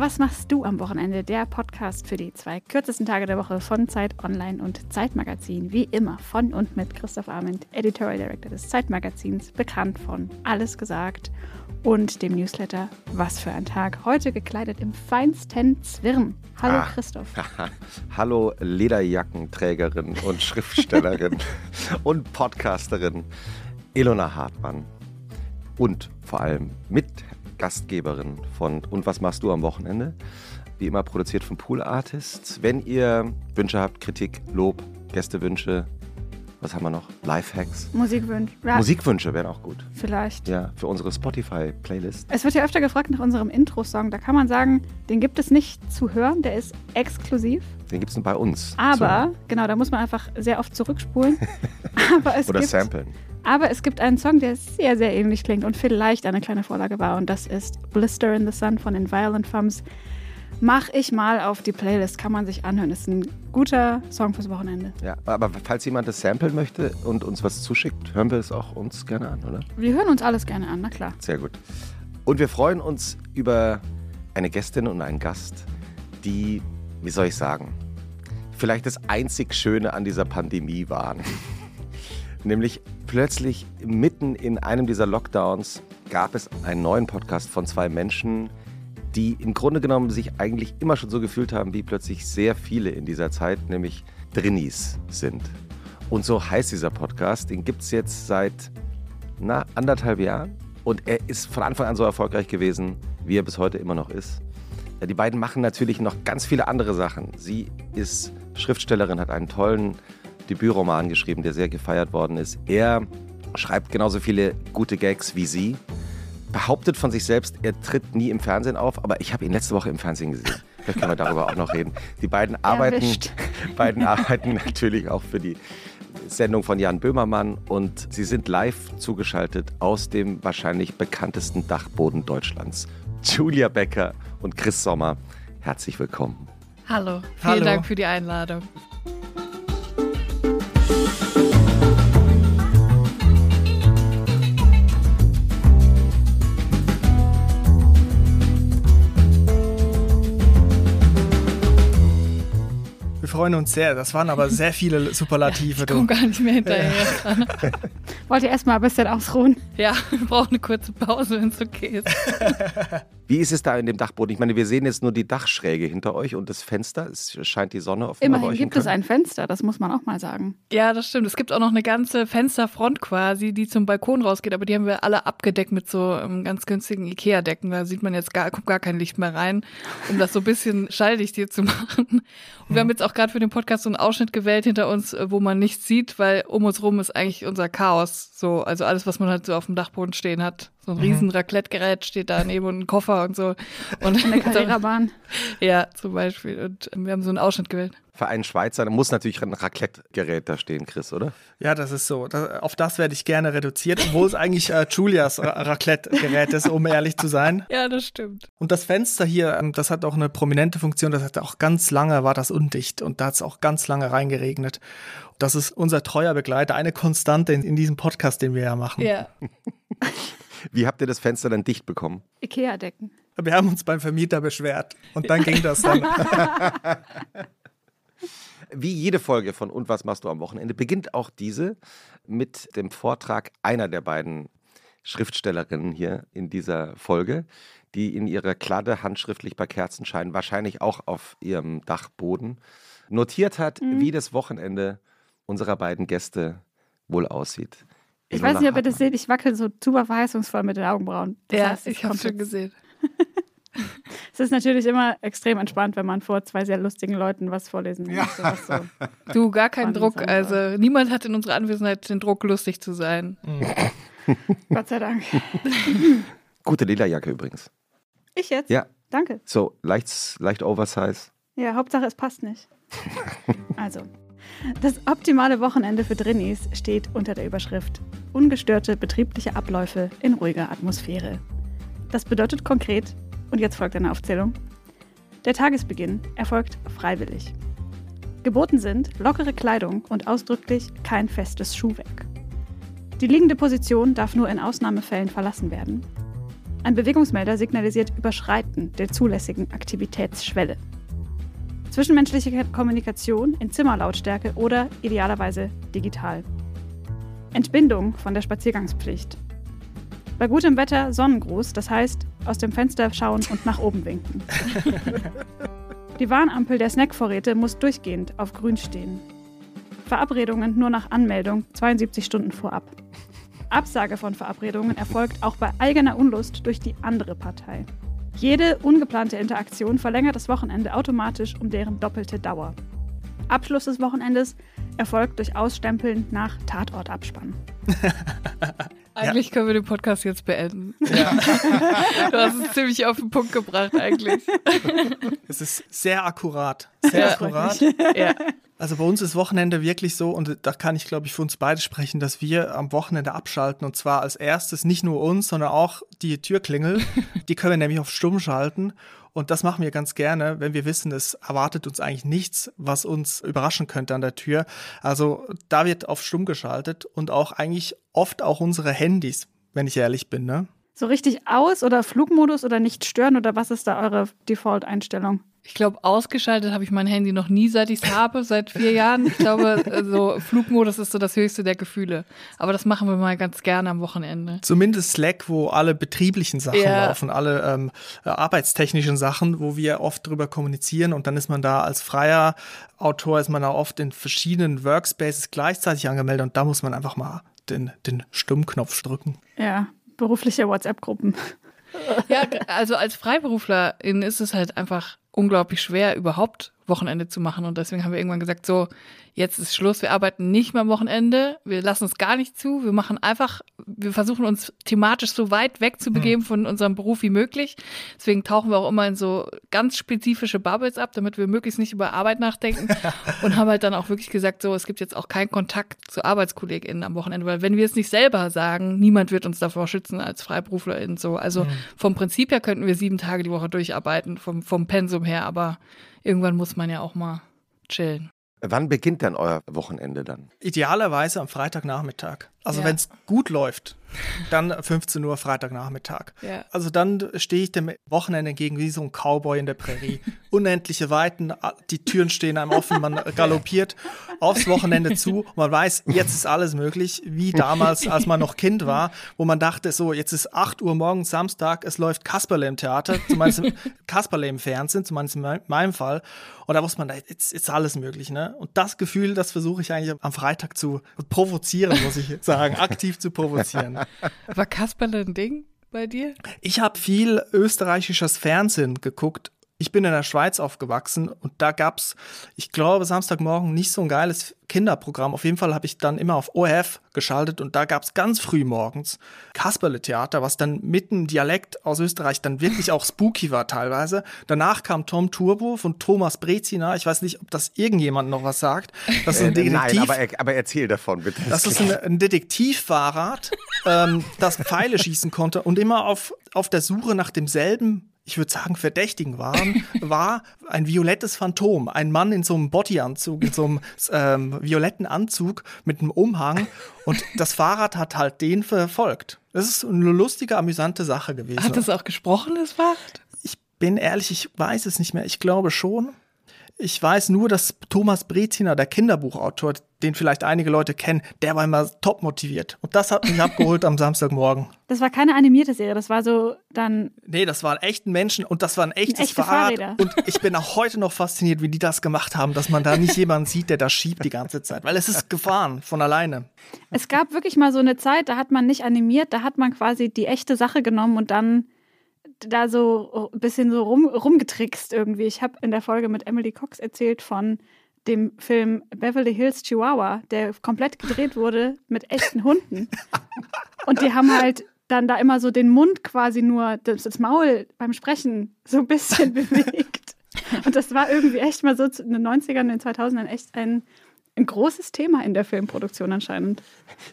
was machst du am Wochenende? Der Podcast für die zwei kürzesten Tage der Woche von Zeit Online und Zeitmagazin. Wie immer von und mit Christoph Arment, Editorial Director des Zeitmagazins, bekannt von Alles gesagt und dem Newsletter Was für ein Tag. Heute gekleidet im feinsten Zwirn. Hallo ah, Christoph. Hallo Lederjackenträgerin und Schriftstellerin und Podcasterin Ilona Hartmann. Und vor allem Mitgastgeberin von Und was machst du am Wochenende? Wie immer produziert von Pool Artists. Wenn ihr Wünsche habt, Kritik, Lob, Gästewünsche, was haben wir noch? Lifehacks. Musikwünsche. Ja. Musikwünsche wären auch gut. Vielleicht. Ja, für unsere Spotify-Playlist. Es wird ja öfter gefragt nach unserem Intro-Song. Da kann man sagen, den gibt es nicht zu hören, der ist exklusiv. Den gibt es nur bei uns. Aber, genau, da muss man einfach sehr oft zurückspulen. Aber es Oder gibt, samplen. Aber es gibt einen Song, der sehr, sehr ähnlich klingt und vielleicht eine kleine Vorlage war. Und das ist Blister in the Sun von den Violent Femmes mach ich mal auf die Playlist. Kann man sich anhören. Ist ein guter Song fürs Wochenende. Ja, aber falls jemand das samplen möchte und uns was zuschickt, hören wir es auch uns gerne an, oder? Wir hören uns alles gerne an, na klar. Sehr gut. Und wir freuen uns über eine Gästin und einen Gast, die, wie soll ich sagen, vielleicht das einzig Schöne an dieser Pandemie waren. Nämlich plötzlich mitten in einem dieser Lockdowns gab es einen neuen Podcast von zwei Menschen, die im Grunde genommen sich eigentlich immer schon so gefühlt haben, wie plötzlich sehr viele in dieser Zeit, nämlich Drinnies sind. Und so heißt dieser Podcast. Den gibt es jetzt seit na, anderthalb Jahren. Und er ist von Anfang an so erfolgreich gewesen, wie er bis heute immer noch ist. Die beiden machen natürlich noch ganz viele andere Sachen. Sie ist Schriftstellerin, hat einen tollen Debütroman geschrieben, der sehr gefeiert worden ist. Er schreibt genauso viele gute Gags wie sie behauptet von sich selbst, er tritt nie im Fernsehen auf, aber ich habe ihn letzte Woche im Fernsehen gesehen. Vielleicht können wir darüber auch noch reden. Die beiden arbeiten, beiden arbeiten natürlich auch für die Sendung von Jan Böhmermann und sie sind live zugeschaltet aus dem wahrscheinlich bekanntesten Dachboden Deutschlands. Julia Becker und Chris Sommer, herzlich willkommen. Hallo, vielen Hallo. Dank für die Einladung. Freuen uns sehr. Das waren aber sehr viele Superlative. Ja, ich komme gar nicht mehr hinterher. Ja. Wollt ihr erstmal ein bisschen ausruhen? Ja, wir brauchen eine kurze Pause, wenn es okay ist. Wie ist es da in dem Dachboden? Ich meine, wir sehen jetzt nur die Dachschräge hinter euch und das Fenster. Es scheint die Sonne auf Immerhin gibt es ein Fenster, das muss man auch mal sagen. Ja, das stimmt. Es gibt auch noch eine ganze Fensterfront quasi, die zum Balkon rausgeht, aber die haben wir alle abgedeckt mit so ähm, ganz günstigen Ikea-Decken. Da sieht man jetzt gar, kommt gar kein Licht mehr rein, um das so ein bisschen schalldicht hier zu machen. Und wir haben jetzt auch gerade für den Podcast so einen Ausschnitt gewählt hinter uns, äh, wo man nichts sieht, weil um uns rum ist eigentlich unser Chaos. So, also alles, was man halt so auf dem Dachboden stehen hat. So ein mhm. riesen Raclette-Gerät steht da neben und ein Koffer und so. Und eine Carrera-Bahn. ja, zum Beispiel. Und wir haben so einen Ausschnitt gewählt. Für einen Schweizer da muss natürlich ein Raclette-Gerät da stehen, Chris, oder? Ja, das ist so. Das, auf das werde ich gerne reduziert, obwohl es eigentlich äh, Julias Raclette-Gerät ist, um ehrlich zu sein. Ja, das stimmt. Und das Fenster hier, ähm, das hat auch eine prominente Funktion. Das hat auch ganz lange, war das undicht und da hat es auch ganz lange reingeregnet. Das ist unser treuer Begleiter, eine Konstante in, in diesem Podcast, den wir ja machen. Ja. Wie habt ihr das Fenster dann dicht bekommen? Ikea-Decken. Wir haben uns beim Vermieter beschwert und dann ging das dann. Wie jede Folge von Und was machst du am Wochenende beginnt auch diese mit dem Vortrag einer der beiden Schriftstellerinnen hier in dieser Folge, die in ihrer Kladde handschriftlich bei Kerzenschein wahrscheinlich auch auf ihrem Dachboden notiert hat, mhm. wie das Wochenende unserer beiden Gäste wohl aussieht. Ich weiß nicht, ob ihr das seht, ich wackel so super verheißungsvoll mit den Augenbrauen. Das ja, heißt, ich habe schon gesehen. es ist natürlich immer extrem entspannt, wenn man vor zwei sehr lustigen Leuten was vorlesen muss. Ja. So du, gar keinen Druck. Also niemand hat in unserer Anwesenheit den Druck, lustig zu sein. Mhm. Gott sei Dank. Gute Lederjacke übrigens. Ich jetzt? Ja. Danke. So, leicht, leicht Oversize. Ja, Hauptsache es passt nicht. also, das optimale Wochenende für Drinnies steht unter der Überschrift Ungestörte betriebliche Abläufe in ruhiger Atmosphäre. Das bedeutet konkret, und jetzt folgt eine Aufzählung, der Tagesbeginn erfolgt freiwillig. Geboten sind lockere Kleidung und ausdrücklich kein festes Schuhwerk. Die liegende Position darf nur in Ausnahmefällen verlassen werden. Ein Bewegungsmelder signalisiert Überschreiten der zulässigen Aktivitätsschwelle. Zwischenmenschliche Kommunikation in Zimmerlautstärke oder idealerweise digital. Entbindung von der Spaziergangspflicht. Bei gutem Wetter Sonnengruß, das heißt aus dem Fenster schauen und nach oben winken. Die Warnampel der Snackvorräte muss durchgehend auf grün stehen. Verabredungen nur nach Anmeldung 72 Stunden vorab. Absage von Verabredungen erfolgt auch bei eigener Unlust durch die andere Partei. Jede ungeplante Interaktion verlängert das Wochenende automatisch um deren doppelte Dauer. Abschluss des Wochenendes erfolgt durch Ausstempeln nach Tatortabspann. Eigentlich ja. können wir den Podcast jetzt beenden. Ja. du hast es ziemlich auf den Punkt gebracht, eigentlich. Es ist sehr akkurat. Sehr ja. akkurat. Ja. Also bei uns ist Wochenende wirklich so, und da kann ich, glaube ich, für uns beide sprechen, dass wir am Wochenende abschalten. Und zwar als erstes nicht nur uns, sondern auch die Türklingel. die können wir nämlich auf Stumm schalten. Und das machen wir ganz gerne, wenn wir wissen, es erwartet uns eigentlich nichts, was uns überraschen könnte an der Tür. Also da wird auf Stumm geschaltet und auch eigentlich oft auch unsere Handys, wenn ich ehrlich bin. Ne? So richtig aus oder Flugmodus oder nicht stören oder was ist da eure Default-Einstellung? Ich glaube, ausgeschaltet habe ich mein Handy noch nie, seit ich es habe, seit vier Jahren. Ich glaube, so Flugmodus ist so das höchste der Gefühle. Aber das machen wir mal ganz gerne am Wochenende. Zumindest Slack, wo alle betrieblichen Sachen ja. laufen, alle ähm, äh, arbeitstechnischen Sachen, wo wir oft drüber kommunizieren und dann ist man da als freier Autor, ist man da oft in verschiedenen Workspaces gleichzeitig angemeldet und da muss man einfach mal den, den Stummknopf drücken. Ja, berufliche WhatsApp-Gruppen. Ja, also als Freiberuflerin ist es halt einfach unglaublich schwer, überhaupt Wochenende zu machen. Und deswegen haben wir irgendwann gesagt, so, jetzt ist Schluss, wir arbeiten nicht mehr am Wochenende, wir lassen es gar nicht zu, wir machen einfach, wir versuchen uns thematisch so weit wegzubegeben mhm. von unserem Beruf wie möglich. Deswegen tauchen wir auch immer in so ganz spezifische Bubbles ab, damit wir möglichst nicht über Arbeit nachdenken und haben halt dann auch wirklich gesagt, so, es gibt jetzt auch keinen Kontakt zu ArbeitskollegInnen am Wochenende, weil wenn wir es nicht selber sagen, niemand wird uns davor schützen als FreiberuflerInnen so. Also vom Prinzip her könnten wir sieben Tage die Woche durcharbeiten, vom, vom Pensum her, aber irgendwann muss man ja auch mal chillen. Wann beginnt denn euer Wochenende dann? Idealerweise am Freitagnachmittag. Also ja. wenn es gut läuft, dann 15 Uhr Freitagnachmittag. Ja. Also dann stehe ich dem Wochenende entgegen wie so ein Cowboy in der Prärie. Unendliche Weiten, die Türen stehen einem offen, man galoppiert aufs Wochenende zu und man weiß, jetzt ist alles möglich, wie damals, als man noch Kind war, wo man dachte, so, jetzt ist 8 Uhr morgens Samstag, es läuft Kasperle im Theater, zumindest Kasperle im Fernsehen, zumindest in meinem Fall. Und da wusste man, jetzt ist alles möglich. Ne? Und das Gefühl, das versuche ich eigentlich am Freitag zu provozieren, muss ich sagen, aktiv zu provozieren. War Kasperle ein Ding bei dir? Ich habe viel österreichisches Fernsehen geguckt ich bin in der Schweiz aufgewachsen und da gab's, ich glaube, Samstagmorgen nicht so ein geiles Kinderprogramm. Auf jeden Fall habe ich dann immer auf ORF geschaltet und da gab's ganz früh morgens Kasperle-Theater, was dann mitten Dialekt aus Österreich dann wirklich auch spooky war teilweise. Danach kam Tom Turbo von Thomas Brezina. Ich weiß nicht, ob das irgendjemand noch was sagt. Das ist ein Detektiv. Nein, aber, aber erzähl davon bitte. Das, das ist ein, ein Detektivfahrrad, ähm, das Pfeile schießen konnte und immer auf, auf der Suche nach demselben ich würde sagen, verdächtigen waren, war ein violettes Phantom. Ein Mann in so einem Bodyanzug, in so einem ähm, violetten Anzug mit einem Umhang. Und das Fahrrad hat halt den verfolgt. Das ist eine lustige, amüsante Sache gewesen. Hat das auch gesprochen, das Fahrrad? Ich bin ehrlich, ich weiß es nicht mehr. Ich glaube schon. Ich weiß nur, dass Thomas Breziner, der Kinderbuchautor, den vielleicht einige Leute kennen, der war immer top motiviert. Und das hat mich abgeholt am Samstagmorgen. Das war keine animierte Serie, das war so dann. Nee, das waren echten Menschen und das war ein echtes echte Fahrrad. Fahrräder. Und ich bin auch heute noch fasziniert, wie die das gemacht haben, dass man da nicht jemanden sieht, der da schiebt die ganze Zeit. Weil es ist gefahren von alleine. Es gab wirklich mal so eine Zeit, da hat man nicht animiert, da hat man quasi die echte Sache genommen und dann da so ein bisschen so rum, rumgetrickst irgendwie. Ich habe in der Folge mit Emily Cox erzählt von dem Film Beverly Hills Chihuahua, der komplett gedreht wurde mit echten Hunden. Und die haben halt dann da immer so den Mund quasi nur, das, das Maul beim Sprechen so ein bisschen bewegt. Und das war irgendwie echt mal so in den 90ern, in den 2000ern echt ein, ein großes Thema in der Filmproduktion anscheinend.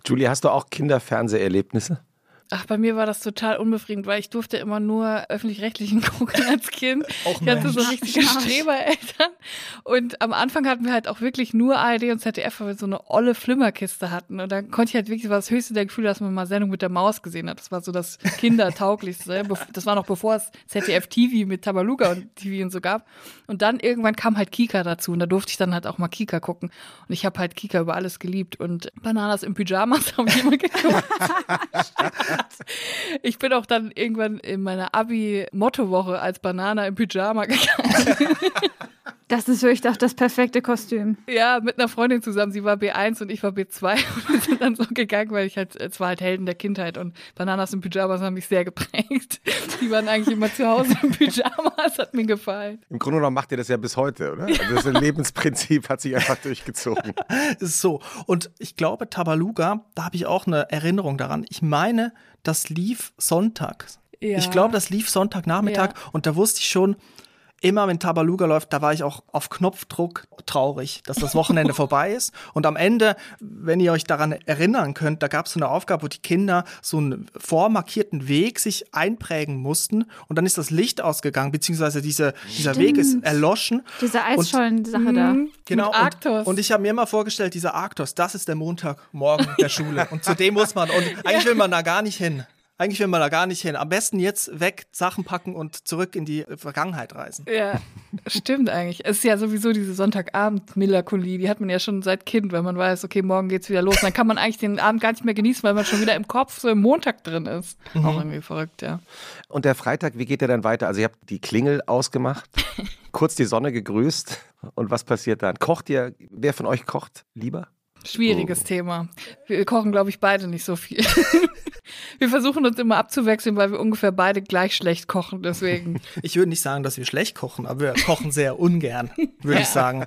Julie, hast du auch Kinderfernseherlebnisse? Ach, bei mir war das total unbefriedigend, weil ich durfte immer nur öffentlich-rechtlichen gucken als Kind. Auch ich hatte so richtige Strebereltern. Und am Anfang hatten wir halt auch wirklich nur ARD und ZDF, weil wir so eine olle Flimmerkiste hatten. Und dann konnte ich halt wirklich, das war das höchste der Gefühl, dass man mal Sendung mit der Maus gesehen hat. Das war so das Kindertauglichste. Das war noch bevor es ZDF TV mit Tabaluga und TV und so gab. Und dann irgendwann kam halt Kika dazu und da durfte ich dann halt auch mal Kika gucken. Und ich habe halt Kika über alles geliebt. Und Bananas im Pyjamas habe ich immer geguckt. Ich bin auch dann irgendwann in meiner Abi-Mottowoche als Banana im Pyjama gegangen. Das ist wirklich doch das perfekte Kostüm. Ja, mit einer Freundin zusammen. Sie war B1 und ich war B2 und wir sind dann so gegangen, weil ich halt, es war halt Helden der Kindheit und Bananas im Pyjamas haben mich sehr geprägt. Die waren eigentlich immer zu Hause im Pyjamas, hat mir gefallen. Im Grunde genommen macht ihr das ja bis heute, oder? Also das Lebensprinzip hat sich einfach durchgezogen. Ist so. Und ich glaube, Tabaluga, da habe ich auch eine Erinnerung daran. Ich meine, das lief sonntags. Ja. Ich glaube, das lief Sonntagnachmittag ja. und da wusste ich schon, immer wenn Tabaluga läuft, da war ich auch auf Knopfdruck traurig, dass das Wochenende vorbei ist. Und am Ende, wenn ihr euch daran erinnern könnt, da gab es so eine Aufgabe, wo die Kinder so einen vormarkierten Weg sich einprägen mussten und dann ist das Licht ausgegangen, beziehungsweise diese, dieser Weg ist erloschen. Diese Eisschollen-Sache da. Mhm. Genau. Und, und, ich habe mir immer vorgestellt, dieser Arktos, das ist der Montagmorgen der Schule. Und zu dem muss man, und eigentlich will man da gar nicht hin. Eigentlich will man da gar nicht hin. Am besten jetzt weg, Sachen packen und zurück in die Vergangenheit reisen. Ja, stimmt eigentlich. Es ist ja sowieso diese Sonntagabend-Melancholie, die hat man ja schon seit Kind, weil man weiß, okay, morgen geht's wieder los. dann kann man eigentlich den Abend gar nicht mehr genießen, weil man schon wieder im Kopf so im Montag drin ist. Mhm. Auch irgendwie verrückt, ja. Und der Freitag, wie geht der dann weiter? Also ihr habt die Klingel ausgemacht, kurz die Sonne gegrüßt und was passiert dann? Kocht ihr, wer von euch kocht lieber? Schwieriges oh. Thema. Wir kochen, glaube ich, beide nicht so viel. wir versuchen uns immer abzuwechseln, weil wir ungefähr beide gleich schlecht kochen. Deswegen. Ich würde nicht sagen, dass wir schlecht kochen, aber wir kochen sehr ungern, würde ja. ich sagen.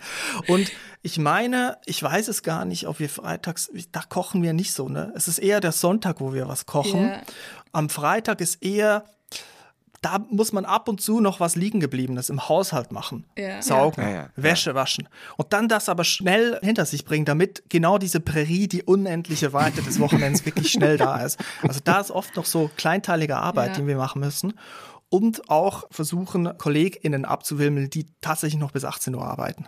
Und ich meine, ich weiß es gar nicht, ob wir freitags, da kochen wir nicht so, ne? Es ist eher der Sonntag, wo wir was kochen. Yeah. Am Freitag ist eher da muss man ab und zu noch was liegen gebliebenes im Haushalt machen. Ja. Saugen, ja, ja, Wäsche waschen. Und dann das aber schnell hinter sich bringen, damit genau diese Prärie, die unendliche Weite des Wochenends wirklich schnell da ist. Also da ist oft noch so kleinteilige Arbeit, die wir machen müssen. Und auch versuchen, KollegInnen abzuwimmeln, die tatsächlich noch bis 18 Uhr arbeiten.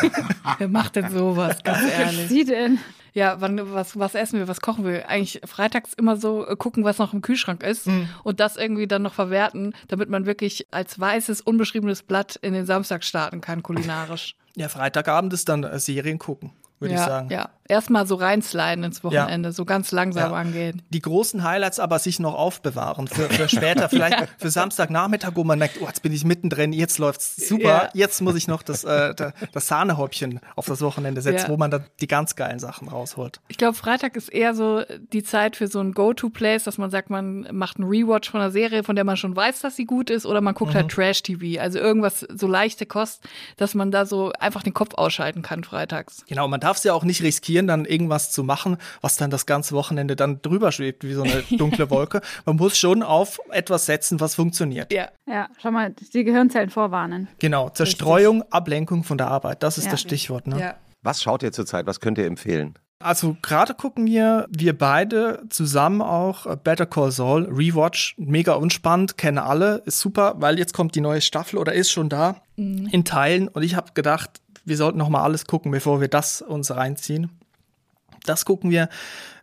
Wer macht denn sowas, ganz ehrlich? Sie denn? Ja, wann, was, was essen wir, was kochen wir? Eigentlich freitags immer so äh, gucken, was noch im Kühlschrank ist mhm. und das irgendwie dann noch verwerten, damit man wirklich als weißes, unbeschriebenes Blatt in den Samstag starten kann, kulinarisch. Ja, Freitagabend ist dann äh, Serien gucken würde ja, ich sagen. Ja, erstmal so reinsliden ins Wochenende, ja. so ganz langsam ja. angehen. Die großen Highlights aber sich noch aufbewahren für, für später, vielleicht ja. für Samstagnachmittag, wo man denkt, oh, jetzt bin ich mittendrin, jetzt läuft's super, jetzt muss ich noch das, äh, das Sahnehäubchen auf das Wochenende setzen, wo man dann die ganz geilen Sachen rausholt. Ich glaube, Freitag ist eher so die Zeit für so ein Go-To-Place, dass man sagt, man macht einen Rewatch von einer Serie, von der man schon weiß, dass sie gut ist, oder man guckt halt mhm. halt Trash-TV, also irgendwas so leichte Kost, dass man da so einfach den Kopf ausschalten kann freitags. Genau, man darf darfst ja auch nicht riskieren, dann irgendwas zu machen, was dann das ganze Wochenende dann drüber schwebt, wie so eine dunkle Wolke. Man muss schon auf etwas setzen, was funktioniert. Ja, ja schau mal, die Gehirnzellen vorwarnen. Genau, Zerstreuung, Richtig. Ablenkung von der Arbeit, das ist ja. das Stichwort. Ne? Ja. Was schaut ihr zurzeit? Was könnt ihr empfehlen? Also gerade gucken wir, wir beide zusammen auch äh, Better Call Saul, Rewatch, mega unspannend, kennen alle, ist super, weil jetzt kommt die neue Staffel oder ist schon da mhm. in Teilen und ich habe gedacht, wir sollten noch mal alles gucken, bevor wir das uns reinziehen. Das gucken wir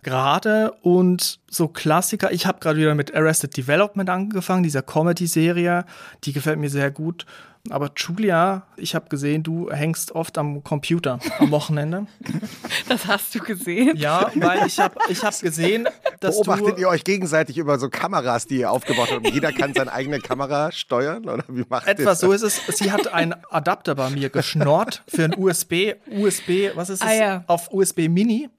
gerade und so Klassiker. Ich habe gerade wieder mit Arrested Development angefangen, dieser Comedy-Serie. Die gefällt mir sehr gut. Aber Julia, ich habe gesehen, du hängst oft am Computer am Wochenende. Das hast du gesehen? Ja, weil ich habe ich hab gesehen, dass Beobachtet ihr euch gegenseitig über so Kameras, die ihr aufgebaut habt? Jeder kann seine eigene Kamera steuern? Oder wie macht Etwa so ist es. Sie hat einen Adapter bei mir geschnorrt für ein USB, USB, was ist es? Ah, ja. Auf USB Mini.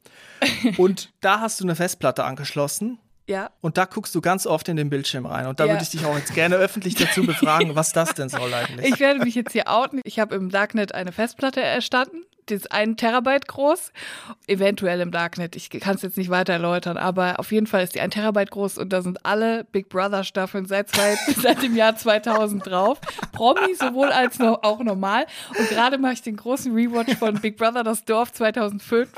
Und da hast du eine Festplatte angeschlossen ja. Und da guckst du ganz oft in den Bildschirm rein. Und da ja. würde ich dich auch jetzt gerne öffentlich dazu befragen, was das denn soll eigentlich. Ich werde mich jetzt hier outen. Ich habe im Darknet eine Festplatte erstanden. Die ist ein Terabyte groß. Eventuell im Darknet. Ich kann es jetzt nicht weiter erläutern, aber auf jeden Fall ist die ein Terabyte groß und da sind alle Big Brother Staffeln seit, zwei, seit dem Jahr 2000 drauf. Promi sowohl als auch normal. Und gerade mache ich den großen Rewatch von Big Brother das Dorf 2005.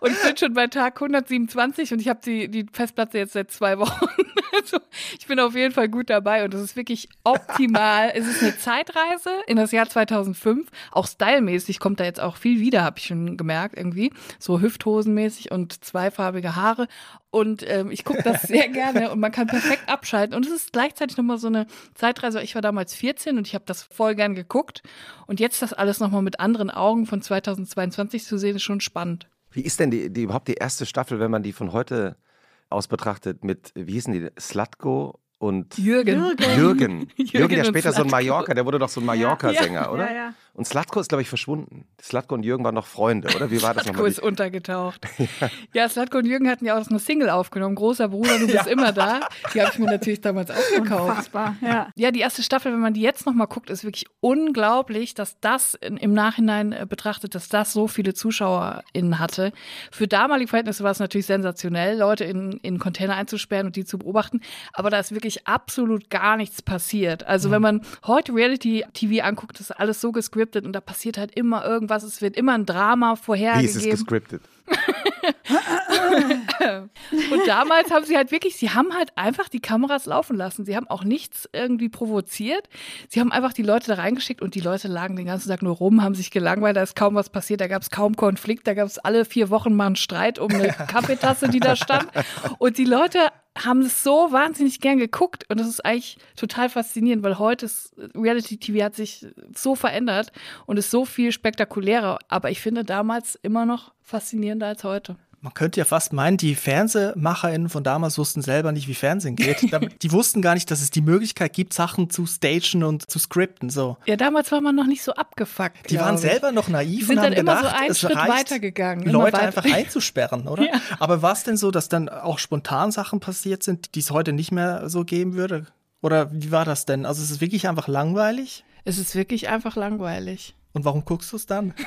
und ich bin schon bei Tag 127 und ich habe die, die Festplatte jetzt seit zwei Wochen. Also ich bin auf jeden Fall gut dabei und es ist wirklich optimal. es ist eine Zeitreise in das Jahr 2005. Auch stylmäßig kommt da jetzt auch viel wieder, habe ich schon gemerkt irgendwie. So Hüfthosenmäßig und zweifarbige Haare. Und ähm, ich gucke das sehr gerne und man kann perfekt abschalten. Und es ist gleichzeitig nochmal so eine Zeitreise. Ich war damals 14 und ich habe das voll gern geguckt. Und jetzt das alles nochmal mit anderen Augen von 2022 zu sehen, ist schon spannend. Wie ist denn die, die überhaupt die erste Staffel, wenn man die von heute aus betrachtet mit, wie hießen die, Slutko und Jürgen. Jürgen. Jürgen, Jürgen ja später so ein Mallorca, der wurde doch so ein Mallorca-Sänger, ja, oder? Ja, ja. Und Slatko ist, glaube ich, verschwunden. Slatko und Jürgen waren noch Freunde, oder? Wie war das nochmal? Slatko ist untergetaucht. ja. ja, Slatko und Jürgen hatten ja auch eine Single aufgenommen. Großer Bruder, du bist immer da. Die habe ich mir natürlich damals auch gekauft. Unfassbar, ja. Ja, die erste Staffel, wenn man die jetzt nochmal guckt, ist wirklich unglaublich, dass das im Nachhinein äh, betrachtet, dass das so viele ZuschauerInnen hatte. Für damalige Verhältnisse war es natürlich sensationell, Leute in, in Container einzusperren und die zu beobachten. Aber da ist wirklich absolut gar nichts passiert. Also, mhm. wenn man heute Reality-TV anguckt, ist alles so gescriptet gescriptet und da passiert halt immer irgendwas. Es wird immer ein Drama vorhergegeben. Wie ist es gescriptet? und damals haben sie halt wirklich, sie haben halt einfach die Kameras laufen lassen. Sie haben auch nichts irgendwie provoziert. Sie haben einfach die Leute da reingeschickt und die Leute lagen den ganzen Tag nur rum, haben sich gelangweilt, da ist kaum was passiert, da gab es kaum Konflikt, da gab es alle vier Wochen mal einen Streit um eine Kaffeetasse, die da stand. Und die Leute haben es so wahnsinnig gern geguckt und das ist eigentlich total faszinierend, weil heute ist Reality TV hat sich so verändert und ist so viel spektakulärer, aber ich finde damals immer noch faszinierender als heute. Man könnte ja fast meinen, die FernsehmacherInnen von damals wussten selber nicht, wie Fernsehen geht. die wussten gar nicht, dass es die Möglichkeit gibt, Sachen zu stagen und zu scripten. So. Ja, damals war man noch nicht so abgefuckt. Die waren selber noch naiv die sind und haben dann gedacht, immer so einen Schritt weitergegangen. Leute weiter. einfach einzusperren, oder? ja. Aber war es denn so, dass dann auch spontan Sachen passiert sind, die es heute nicht mehr so geben würde? Oder wie war das denn? Also ist es wirklich einfach langweilig? Es ist wirklich einfach langweilig. Und warum guckst du es dann?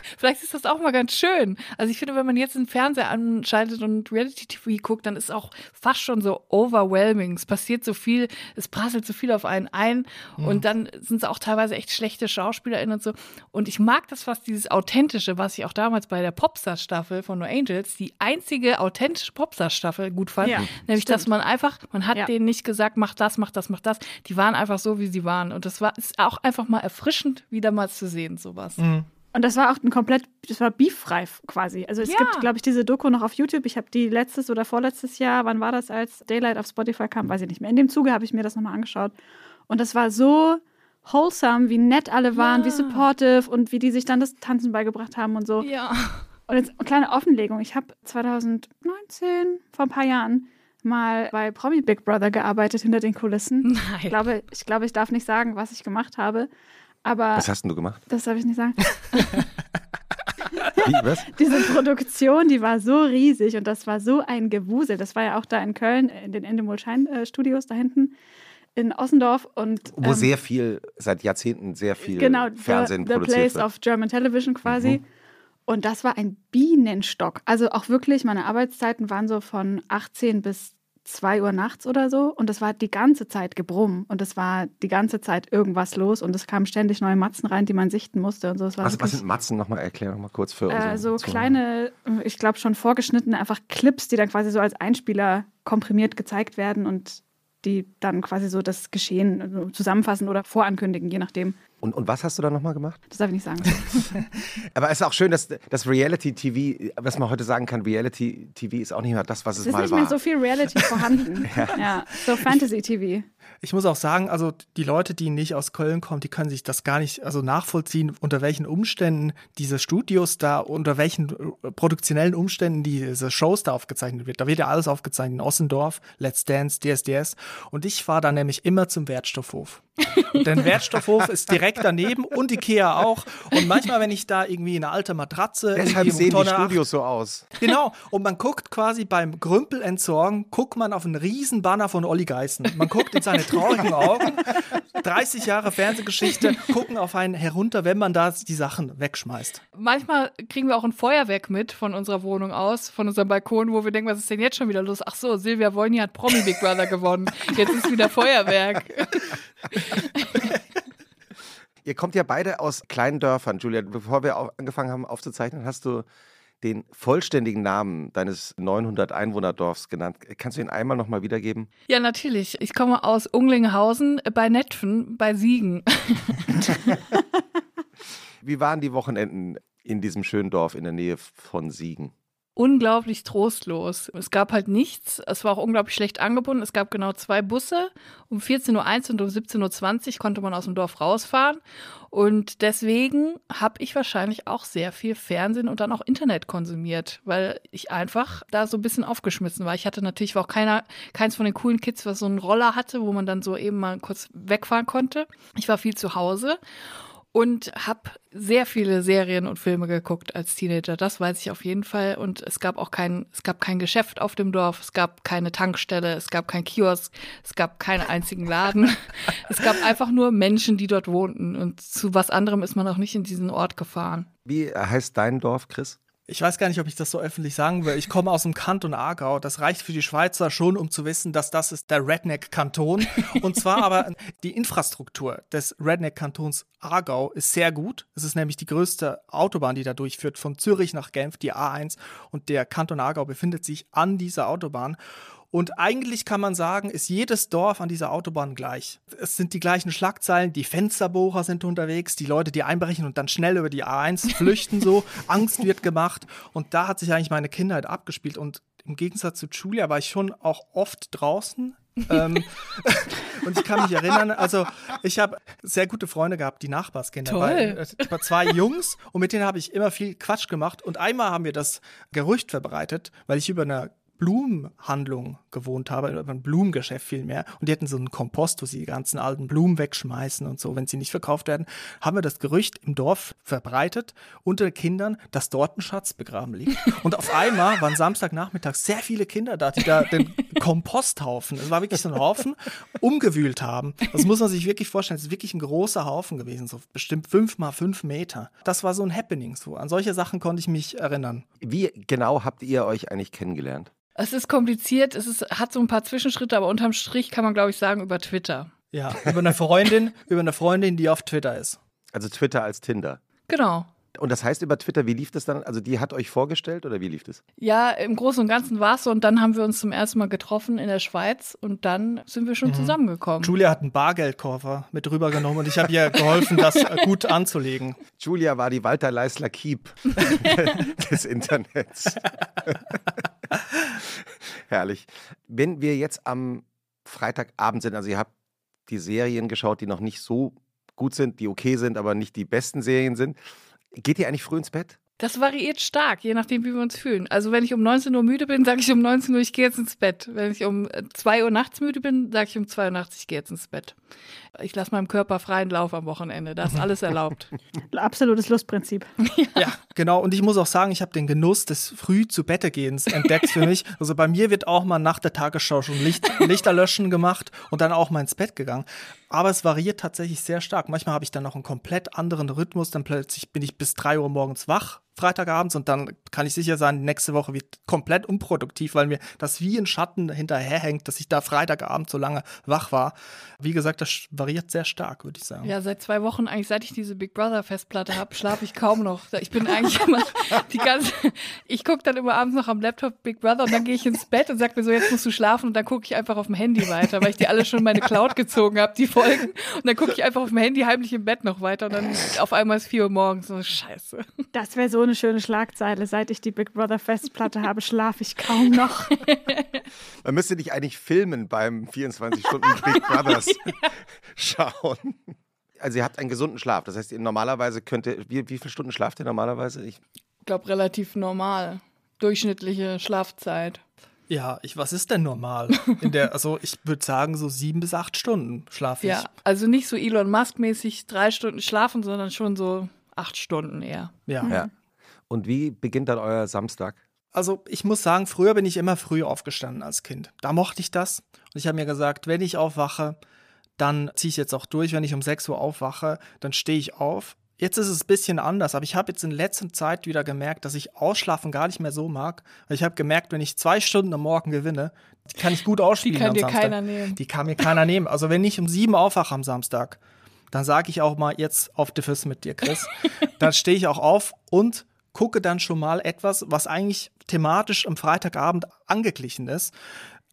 Vielleicht ist das auch mal ganz schön. Also ich finde, wenn man jetzt einen Fernseher anschaltet und Reality TV guckt, dann ist auch fast schon so overwhelming. Es passiert so viel, es prasselt so viel auf einen ein mhm. und dann sind es auch teilweise echt schlechte SchauspielerInnen und so. Und ich mag das fast, dieses Authentische, was ich auch damals bei der Popstar-Staffel von No Angels, die einzige authentische Popstar-Staffel gut fand. Ja, nämlich, stimmt. dass man einfach, man hat ja. denen nicht gesagt, mach das, mach das, mach das. Die waren einfach so, wie sie waren. Und das war ist auch einfach mal erfrischend, wieder mal zu sehen, sowas. Mhm. Und das war auch ein komplett, das war beeffrei quasi. Also es ja. gibt, glaube ich, diese Doku noch auf YouTube. Ich habe die letztes oder vorletztes Jahr, wann war das, als Daylight auf Spotify kam, weiß ich nicht mehr. In dem Zuge habe ich mir das nochmal angeschaut. Und das war so wholesome, wie nett alle waren, ja. wie supportive und wie die sich dann das Tanzen beigebracht haben und so. Ja. Und jetzt eine kleine Offenlegung. Ich habe 2019, vor ein paar Jahren, mal bei Promi Big Brother gearbeitet hinter den Kulissen. Nein. Ich glaube, ich glaube, ich darf nicht sagen, was ich gemacht habe. Aber was hast denn du gemacht? Das darf ich nicht sagen. Wie, was? Diese Produktion, die war so riesig und das war so ein Gewusel. Das war ja auch da in Köln, in den Endemol Schein äh, Studios da hinten in Ossendorf und wo ähm, sehr viel seit Jahrzehnten sehr viel genau, Fernsehen the, the produziert place wird. of German Television quasi. Mhm. Und das war ein Bienenstock. Also auch wirklich, meine Arbeitszeiten waren so von 18 bis 2 Uhr nachts oder so und es war die ganze Zeit Gebrumm und es war die ganze Zeit irgendwas los und es kamen ständig neue Matzen rein, die man sichten musste und so. was, was sind Matzen? Nochmal erklären, nochmal kurz für äh, So kleine, ich glaube schon vorgeschnittene einfach Clips, die dann quasi so als Einspieler komprimiert gezeigt werden und die dann quasi so das Geschehen zusammenfassen oder vorankündigen, je nachdem. Und, und was hast du da nochmal gemacht? Das darf ich nicht sagen. Aber es ist auch schön, dass das Reality-TV, was man heute sagen kann, Reality-TV ist auch nicht mehr das, was es, es mal war. Es ist nicht mehr so viel Reality vorhanden. ja. ja. so Fantasy-TV. Ich muss auch sagen, also die Leute, die nicht aus Köln kommen, die können sich das gar nicht also nachvollziehen, unter welchen Umständen diese Studios da, unter welchen äh, produktionellen Umständen diese Shows da aufgezeichnet wird. Da wird ja alles aufgezeichnet in Ossendorf, Let's Dance, DSDS. Und ich fahre da nämlich immer zum Wertstoffhof. Denn Wertstoffhof ist direkt daneben und Ikea auch. Und manchmal, wenn ich da irgendwie eine alte Matratze. Deshalb sehen die Studios so aus. Genau. Und man guckt quasi beim Grümpel entsorgen, guckt man auf einen riesen Banner von Olli Geißen. Man guckt in seine traurigen Augen. 30 Jahre Fernsehgeschichte gucken auf einen herunter, wenn man da die Sachen wegschmeißt. Manchmal kriegen wir auch ein Feuerwerk mit von unserer Wohnung aus, von unserem Balkon, wo wir denken, was ist denn jetzt schon wieder los? Ach so, Silvia Wolny hat Promi Big Brother gewonnen. Jetzt ist wieder Feuerwerk. Ihr kommt ja beide aus kleinen Dörfern, Julia. Bevor wir angefangen haben aufzuzeichnen, hast du den vollständigen Namen deines 900 Einwohnerdorfs genannt. Kannst du ihn einmal nochmal wiedergeben? Ja, natürlich. Ich komme aus Unglinghausen bei Netfen, bei Siegen. Wie waren die Wochenenden in diesem schönen Dorf in der Nähe von Siegen? Unglaublich trostlos. Es gab halt nichts. Es war auch unglaublich schlecht angebunden. Es gab genau zwei Busse. Um 14.01 Uhr und um 17.20 Uhr konnte man aus dem Dorf rausfahren. Und deswegen habe ich wahrscheinlich auch sehr viel Fernsehen und dann auch Internet konsumiert, weil ich einfach da so ein bisschen aufgeschmissen war. Ich hatte natürlich auch keiner, keins von den coolen Kids, was so einen Roller hatte, wo man dann so eben mal kurz wegfahren konnte. Ich war viel zu Hause und habe sehr viele Serien und Filme geguckt als Teenager. Das weiß ich auf jeden Fall. Und es gab auch kein, es gab kein Geschäft auf dem Dorf, es gab keine Tankstelle, es gab kein Kiosk, es gab keinen einzigen Laden. es gab einfach nur Menschen, die dort wohnten. Und zu was anderem ist man auch nicht in diesen Ort gefahren. Wie heißt dein Dorf, Chris? Ich weiß gar nicht, ob ich das so öffentlich sagen will. Ich komme aus dem Kanton Aargau. Das reicht für die Schweizer schon, um zu wissen, dass das ist der Redneck-Kanton. Und zwar aber die Infrastruktur des Redneck-Kantons Aargau ist sehr gut. Es ist nämlich die größte Autobahn, die da durchführt, von Zürich nach Genf, die A1. Und der Kanton Aargau befindet sich an dieser Autobahn. Und eigentlich kann man sagen, ist jedes Dorf an dieser Autobahn gleich. Es sind die gleichen Schlagzeilen, die Fensterbohrer sind unterwegs, die Leute, die einbrechen und dann schnell über die A1 flüchten so, Angst wird gemacht. Und da hat sich eigentlich meine Kindheit abgespielt. Und im Gegensatz zu Julia war ich schon auch oft draußen. ähm, und ich kann mich erinnern, also ich habe sehr gute Freunde gehabt, die Nachbarskinder. Toll. Bei, bei zwei Jungs und mit denen habe ich immer viel Quatsch gemacht. Und einmal haben wir das Gerücht verbreitet, weil ich über eine Blumenhandlung gewohnt habe, oder ein Blumengeschäft vielmehr. Und die hatten so einen Kompost, wo sie die ganzen alten Blumen wegschmeißen und so, wenn sie nicht verkauft werden, haben wir das Gerücht im Dorf verbreitet unter Kindern, dass dort ein Schatz begraben liegt. Und auf einmal waren Samstagnachmittag sehr viele Kinder da, die da den Komposthaufen, es war wirklich so ein Haufen, umgewühlt haben. Das muss man sich wirklich vorstellen. Es ist wirklich ein großer Haufen gewesen, so bestimmt fünf mal fünf Meter. Das war so ein Happening. So. An solche Sachen konnte ich mich erinnern. Wie genau habt ihr euch eigentlich kennengelernt? Es ist kompliziert, es ist, hat so ein paar Zwischenschritte, aber unterm Strich kann man, glaube ich, sagen, über Twitter. Ja, über eine Freundin, über eine Freundin, die auf Twitter ist. Also Twitter als Tinder. Genau. Und das heißt über Twitter, wie lief das dann? Also die hat euch vorgestellt oder wie lief das? Ja, im Großen und Ganzen war es so. Und dann haben wir uns zum ersten Mal getroffen in der Schweiz und dann sind wir schon mhm. zusammengekommen. Julia hat einen Bargeldkoffer mit rübergenommen und ich habe ihr geholfen, das gut anzulegen. Julia war die Walter Leisler Keep des Internets. Herrlich. Wenn wir jetzt am Freitagabend sind, also ihr habt die Serien geschaut, die noch nicht so gut sind, die okay sind, aber nicht die besten Serien sind. Geht ihr eigentlich früh ins Bett? Das variiert stark, je nachdem, wie wir uns fühlen. Also wenn ich um 19 Uhr müde bin, sage ich um 19 Uhr, ich gehe jetzt ins Bett. Wenn ich um 2 Uhr nachts müde bin, sage ich um 2 Uhr nachts, ich gehe jetzt ins Bett. Ich lasse meinem Körper freien Lauf am Wochenende. Da ist alles erlaubt. Absolutes Lustprinzip. Ja. ja. genau. Und ich muss auch sagen, ich habe den Genuss des früh zu Bette gehens entdeckt für mich. Also bei mir wird auch mal nach der Tagesschau schon Licht, Lichter löschen gemacht und dann auch mal ins Bett gegangen. Aber es variiert tatsächlich sehr stark. Manchmal habe ich dann noch einen komplett anderen Rhythmus. Dann plötzlich bin ich bis 3 Uhr morgens wach Freitagabends und dann kann ich sicher sein, nächste Woche wird komplett unproduktiv, weil mir das wie ein Schatten hinterherhängt, dass ich da Freitagabend so lange wach war. Wie gesagt, das variiert sehr stark, würde ich sagen. Ja, seit zwei Wochen, eigentlich seit ich diese Big Brother Festplatte habe, schlafe ich kaum noch. Ich bin eigentlich immer die ganze, ich gucke dann immer abends noch am Laptop Big Brother und dann gehe ich ins Bett und sage mir so, jetzt musst du schlafen und dann gucke ich einfach auf dem Handy weiter, weil ich die alle schon in meine Cloud gezogen habe, die Folgen. Und dann gucke ich einfach auf dem Handy heimlich im Bett noch weiter und dann auf einmal ist vier Uhr morgens. So, scheiße. Das wäre so eine schöne Schlagzeile. Seit ich die Big Brother Festplatte habe, schlafe ich kaum noch. Man müsste dich eigentlich filmen beim 24 Stunden Big Brothers schauen. Also ihr habt einen gesunden Schlaf. Das heißt, ihr normalerweise könnt ihr, wie, wie viele Stunden schlaft ihr normalerweise? Ich glaube relativ normal. Durchschnittliche Schlafzeit. Ja, ich, was ist denn normal? In der, also ich würde sagen, so sieben bis acht Stunden schlafe ich. Ja, also nicht so Elon Musk-mäßig drei Stunden schlafen, sondern schon so acht Stunden eher. Ja. ja. Und wie beginnt dann euer Samstag? Also ich muss sagen, früher bin ich immer früh aufgestanden als Kind. Da mochte ich das. Und ich habe mir gesagt, wenn ich aufwache, dann ziehe ich jetzt auch durch. Wenn ich um 6 Uhr aufwache, dann stehe ich auf. Jetzt ist es ein bisschen anders, aber ich habe jetzt in letzter Zeit wieder gemerkt, dass ich Ausschlafen gar nicht mehr so mag. Ich habe gemerkt, wenn ich zwei Stunden am Morgen gewinne, die kann ich gut ausspielen. Die kann dir Samstag. keiner nehmen. Die kann mir keiner nehmen. Also wenn ich um sieben aufwache am Samstag, dann sage ich auch mal jetzt auf die Füße mit dir, Chris. dann stehe ich auch auf und gucke dann schon mal etwas, was eigentlich thematisch am Freitagabend angeglichen ist.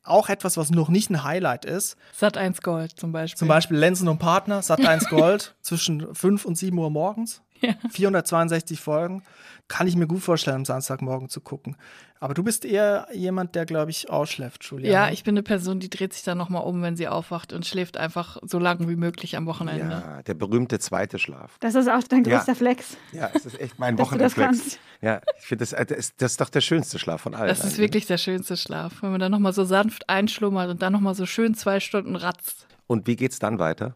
Auch etwas, was noch nicht ein Highlight ist. Sat 1 Gold zum Beispiel. Zum Beispiel Lenzen und Partner, Sat 1 Gold zwischen 5 und 7 Uhr morgens. Ja. 462 Folgen. Kann ich mir gut vorstellen, am Samstagmorgen zu gucken. Aber du bist eher jemand, der, glaube ich, ausschläft, Julia. Ja, ich bin eine Person, die dreht sich dann nochmal um, wenn sie aufwacht und schläft einfach so lange wie möglich am Wochenende. Ja, der berühmte zweite Schlaf. Das ist auch dein größter ja. Flex. Ja, es ist echt mein Wochenendflex. Ja, ich finde, das, das, das, ist doch der schönste Schlaf von allen. Das ist wirklich der schönste Schlaf, wenn man dann nochmal so sanft einschlummert und dann nochmal so schön zwei Stunden ratzt. Und wie geht's dann weiter?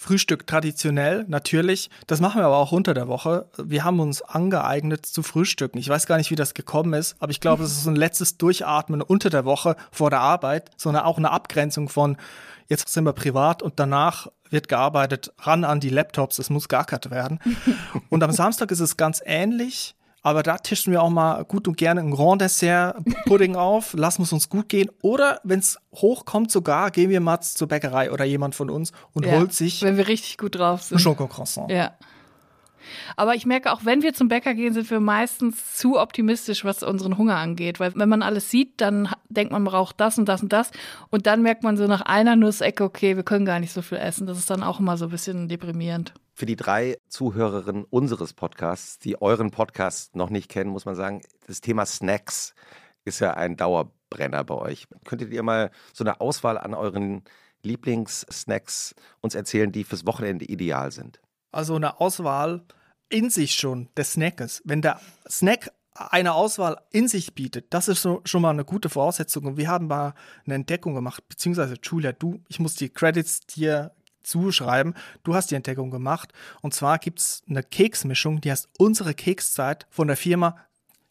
Frühstück traditionell, natürlich. Das machen wir aber auch unter der Woche. Wir haben uns angeeignet zu frühstücken. Ich weiß gar nicht, wie das gekommen ist, aber ich glaube, es ist so ein letztes Durchatmen unter der Woche vor der Arbeit, sondern auch eine Abgrenzung von, jetzt sind wir privat und danach wird gearbeitet, ran an die Laptops, es muss geackert werden. Und am Samstag ist es ganz ähnlich. Aber da tischen wir auch mal gut und gerne ein Grand Dessert Pudding auf, lassen es uns gut gehen. Oder wenn es hochkommt sogar, gehen wir mal zur Bäckerei oder jemand von uns und ja, holt sich. Wenn wir richtig gut drauf sind. Ein Schokocroissant. Ja. Aber ich merke auch, wenn wir zum Bäcker gehen, sind wir meistens zu optimistisch, was unseren Hunger angeht. Weil wenn man alles sieht, dann denkt man, man braucht das und das und das. Und dann merkt man so nach einer Nussecke, okay, wir können gar nicht so viel essen. Das ist dann auch immer so ein bisschen deprimierend. Für die drei Zuhörerinnen unseres Podcasts, die euren Podcast noch nicht kennen, muss man sagen, das Thema Snacks ist ja ein Dauerbrenner bei euch. Könntet ihr mal so eine Auswahl an euren Lieblingssnacks uns erzählen, die fürs Wochenende ideal sind? Also eine Auswahl in sich schon des Snackes. Wenn der Snack eine Auswahl in sich bietet, das ist so, schon mal eine gute Voraussetzung. Und wir haben mal eine Entdeckung gemacht, beziehungsweise Julia, du, ich muss die Credits dir zuschreiben. Du hast die Entdeckung gemacht. Und zwar gibt es eine Keksmischung, die heißt unsere Kekszeit von der Firma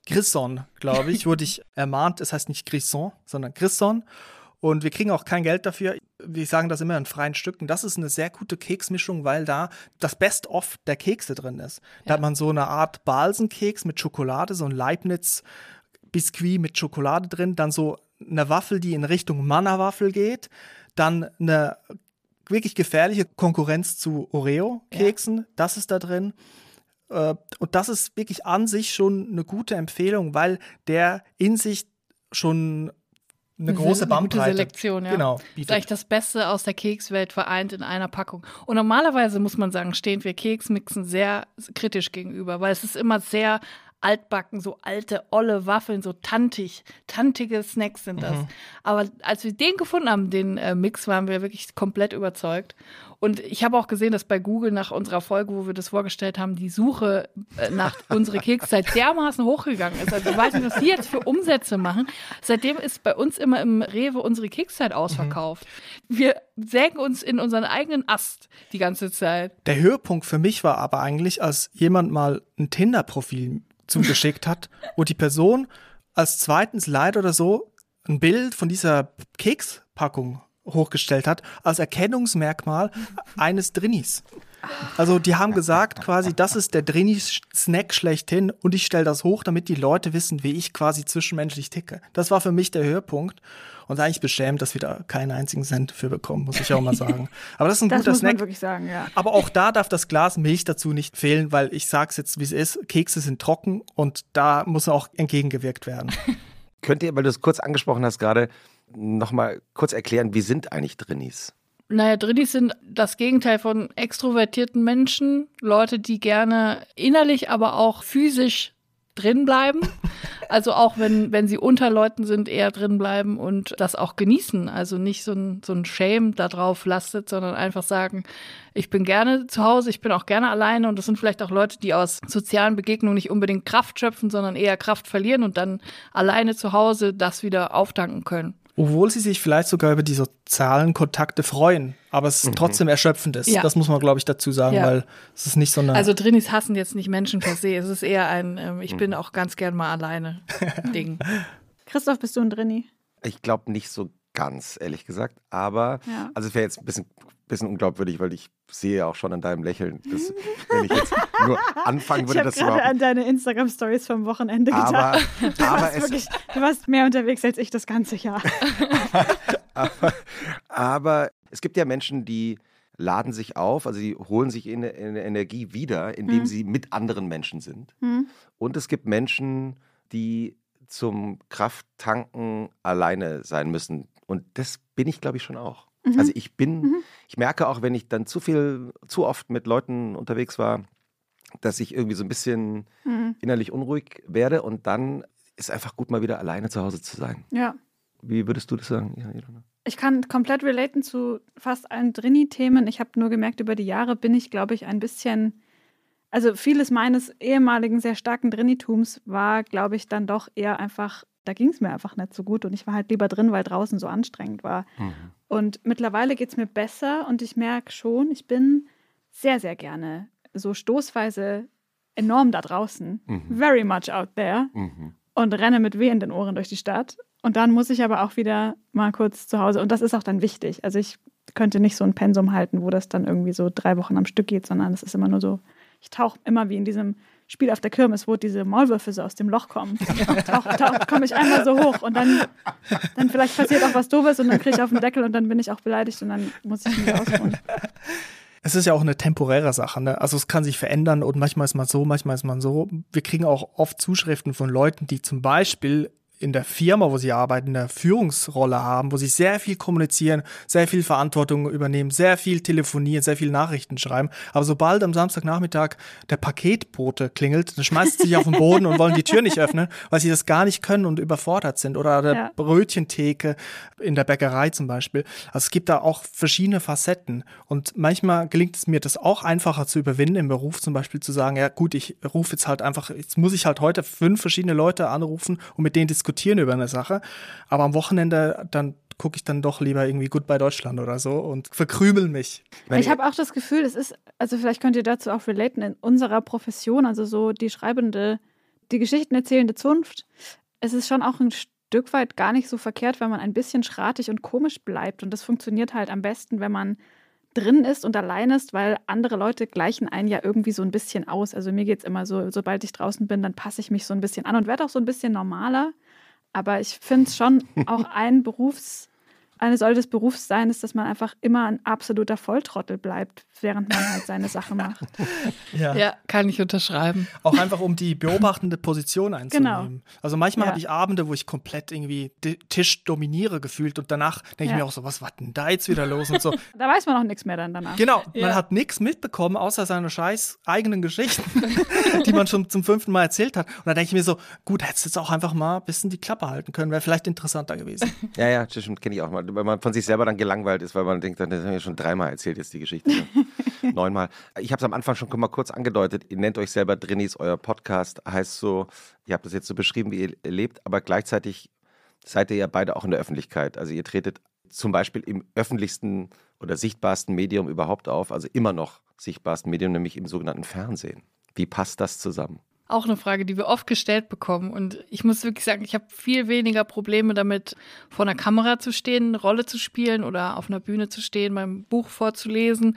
Grisson, glaube ich, wurde ich ermahnt. Es heißt nicht Grisson, sondern Grisson. Und wir kriegen auch kein Geld dafür. Wir sagen das immer in freien Stücken. Das ist eine sehr gute Keksmischung, weil da das Best-of der Kekse drin ist. Da hat man so eine Art Balsenkeks mit Schokolade, so ein Leibniz-Biskuit mit Schokolade drin, dann so eine Waffel, die in Richtung Manna-Waffel geht, dann eine wirklich gefährliche Konkurrenz zu Oreo-Keksen, ja. das ist da drin. Äh, und das ist wirklich an sich schon eine gute Empfehlung, weil der in sich schon eine große eine Bandbreite. Gute Selektion, ja. Genau. Bietet. Ist eigentlich das Beste aus der Kekswelt vereint in einer Packung. Und normalerweise muss man sagen, stehen wir Keksmixen sehr kritisch gegenüber, weil es ist immer sehr altbacken, so alte, olle Waffeln, so tantig, tantige Snacks sind das. Mhm. Aber als wir den gefunden haben, den äh, Mix, waren wir wirklich komplett überzeugt. Und ich habe auch gesehen, dass bei Google nach unserer Folge, wo wir das vorgestellt haben, die Suche äh, nach unserer Kekszeit dermaßen hochgegangen ist. Also ich weiß nicht, was die jetzt für Umsätze machen. Seitdem ist bei uns immer im Rewe unsere Kekszeit ausverkauft. Mhm. Wir sägen uns in unseren eigenen Ast die ganze Zeit. Der Höhepunkt für mich war aber eigentlich, als jemand mal ein Tinder-Profil zugeschickt hat, wo die Person als zweiten Slide oder so ein Bild von dieser Kekspackung hochgestellt hat, als Erkennungsmerkmal eines Drinnis. Also die haben gesagt quasi, das ist der Drini-Snack schlechthin und ich stelle das hoch, damit die Leute wissen, wie ich quasi zwischenmenschlich ticke. Das war für mich der Höhepunkt und eigentlich beschämt, dass wir da keinen einzigen Cent für bekommen, muss ich auch mal sagen. Aber das ist ein das guter muss Snack. Man wirklich sagen, ja. Aber auch da darf das Glas Milch dazu nicht fehlen, weil ich sag's jetzt, wie es ist, Kekse sind trocken und da muss auch entgegengewirkt werden. Könnt ihr, weil du es kurz angesprochen hast gerade, nochmal kurz erklären, wie sind eigentlich Drinnis? Naja, Drinnis sind das Gegenteil von extrovertierten Menschen. Leute, die gerne innerlich, aber auch physisch drin bleiben. Also auch wenn, wenn sie unter Leuten sind, eher drin bleiben und das auch genießen. Also nicht so ein, so ein Shame darauf lastet, sondern einfach sagen, ich bin gerne zu Hause, ich bin auch gerne alleine und das sind vielleicht auch Leute, die aus sozialen Begegnungen nicht unbedingt Kraft schöpfen, sondern eher Kraft verlieren und dann alleine zu Hause das wieder auftanken können obwohl sie sich vielleicht sogar über die sozialen Kontakte freuen, aber es mhm. trotzdem erschöpfend ist. Ja. Das muss man, glaube ich, dazu sagen, ja. weil es ist nicht so eine. Also Drinis hassen jetzt nicht Menschen per se. Es ist eher ein, ähm, ich mhm. bin auch ganz gern mal alleine Ding. Christoph, bist du ein Drini? Ich glaube nicht so ganz, ehrlich gesagt. Aber, ja. also es wäre jetzt ein bisschen, bisschen unglaubwürdig, weil ich sehe auch schon an deinem Lächeln, dass, wenn ich jetzt nur anfangen würde, ich das überhaupt... an deine Instagram-Stories vom Wochenende gedacht. Aber, du, aber warst wirklich, du warst mehr unterwegs als ich das ganze Jahr. aber, aber es gibt ja Menschen, die laden sich auf, also sie holen sich in, in Energie wieder, indem mhm. sie mit anderen Menschen sind. Mhm. Und es gibt Menschen, die zum Krafttanken alleine sein müssen. Und das bin ich, glaube ich, schon auch. Mhm. Also ich bin, mhm. ich merke auch, wenn ich dann zu viel, zu oft mit Leuten unterwegs war, dass ich irgendwie so ein bisschen mhm. innerlich unruhig werde und dann ist einfach gut, mal wieder alleine zu Hause zu sein. Ja. Wie würdest du das sagen, Ich kann komplett relaten zu fast allen Drini-Themen. Ich habe nur gemerkt, über die Jahre bin ich, glaube ich, ein bisschen, also vieles meines ehemaligen sehr starken Drinitums war, glaube ich, dann doch eher einfach, da ging es mir einfach nicht so gut und ich war halt lieber drin, weil draußen so anstrengend war. Mhm. Und mittlerweile geht es mir besser und ich merke schon, ich bin sehr, sehr gerne so stoßweise enorm da draußen, mhm. very much out there mhm. und renne mit wehenden Ohren durch die Stadt. Und dann muss ich aber auch wieder mal kurz zu Hause. Und das ist auch dann wichtig. Also ich könnte nicht so ein Pensum halten, wo das dann irgendwie so drei Wochen am Stück geht, sondern es ist immer nur so, ich tauche immer wie in diesem Spiel auf der Kirmes, wo diese Maulwürfe so aus dem Loch kommen. tauch, komme ich einmal so hoch und dann, dann vielleicht passiert auch was Doofes und dann kriege ich auf den Deckel und dann bin ich auch beleidigt und dann muss ich mich ausruhen. Es ist ja auch eine temporäre Sache, ne? Also es kann sich verändern und manchmal ist man so, manchmal ist man so. Wir kriegen auch oft Zuschriften von Leuten, die zum Beispiel in der Firma, wo sie arbeiten, eine Führungsrolle haben, wo sie sehr viel kommunizieren, sehr viel Verantwortung übernehmen, sehr viel telefonieren, sehr viel Nachrichten schreiben. Aber sobald am Samstagnachmittag der Paketbote klingelt, dann schmeißt sie sich auf den Boden und wollen die Tür nicht öffnen, weil sie das gar nicht können und überfordert sind. Oder der ja. Brötchentheke in der Bäckerei zum Beispiel. Also es gibt da auch verschiedene Facetten. Und manchmal gelingt es mir, das auch einfacher zu überwinden im Beruf, zum Beispiel zu sagen, ja gut, ich rufe jetzt halt einfach, jetzt muss ich halt heute fünf verschiedene Leute anrufen und mit denen diskutieren diskutieren über eine Sache. Aber am Wochenende dann gucke ich dann doch lieber irgendwie gut bei Deutschland oder so und verkrümel mich. Ich habe auch das Gefühl, es ist, also vielleicht könnt ihr dazu auch relaten, in unserer Profession, also so die schreibende, die Geschichten erzählende Zunft, es ist schon auch ein Stück weit gar nicht so verkehrt, wenn man ein bisschen schratig und komisch bleibt. Und das funktioniert halt am besten, wenn man drin ist und allein ist, weil andere Leute gleichen einen ja irgendwie so ein bisschen aus. Also mir geht es immer so, sobald ich draußen bin, dann passe ich mich so ein bisschen an und werde auch so ein bisschen normaler. Aber ich finde es schon auch ein Berufs- eine Säule des Berufsseins, dass man einfach immer ein absoluter Volltrottel bleibt, während man halt seine Sache macht. ja. ja. kann ich unterschreiben. Auch einfach, um die beobachtende Position einzunehmen. Genau. Also manchmal ja. habe ich Abende, wo ich komplett irgendwie Tisch dominiere gefühlt und danach denke ja. ich mir auch so, was war denn da jetzt wieder los und so. da weiß man auch nichts mehr dann danach. Genau, man hat nichts mitbekommen, außer seine scheiß eigenen Geschichten, die man schon zum fünften Mal erzählt hat. Und da denke ich mir so, gut, hättest du jetzt auch einfach mal ein bisschen die Klappe halten können, wäre vielleicht interessanter gewesen. Ja, ja, das kenne ich auch mal weil man von sich selber dann gelangweilt ist, weil man denkt, das haben wir schon dreimal erzählt jetzt die Geschichte. Neunmal. Ich habe es am Anfang schon mal kurz angedeutet. Ihr nennt euch selber Drinis, euer Podcast heißt so, ihr habt das jetzt so beschrieben, wie ihr lebt, aber gleichzeitig seid ihr ja beide auch in der Öffentlichkeit. Also ihr tretet zum Beispiel im öffentlichsten oder sichtbarsten Medium überhaupt auf, also immer noch sichtbarsten Medium, nämlich im sogenannten Fernsehen. Wie passt das zusammen? Auch eine Frage, die wir oft gestellt bekommen. Und ich muss wirklich sagen, ich habe viel weniger Probleme damit, vor einer Kamera zu stehen, eine Rolle zu spielen oder auf einer Bühne zu stehen, mein Buch vorzulesen,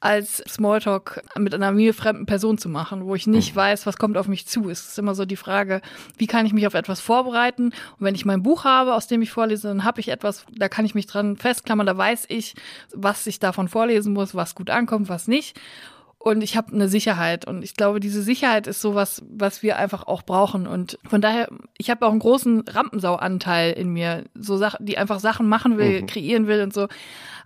als Smalltalk mit einer mir fremden Person zu machen, wo ich nicht mhm. weiß, was kommt auf mich zu. Es ist immer so die Frage, wie kann ich mich auf etwas vorbereiten? Und wenn ich mein Buch habe, aus dem ich vorlese, dann habe ich etwas, da kann ich mich dran festklammern, da weiß ich, was ich davon vorlesen muss, was gut ankommt, was nicht und ich habe eine Sicherheit und ich glaube, diese Sicherheit ist sowas, was wir einfach auch brauchen und von daher, ich habe auch einen großen Rampensau-Anteil in mir, so Sachen, die einfach Sachen machen will, mhm. kreieren will und so.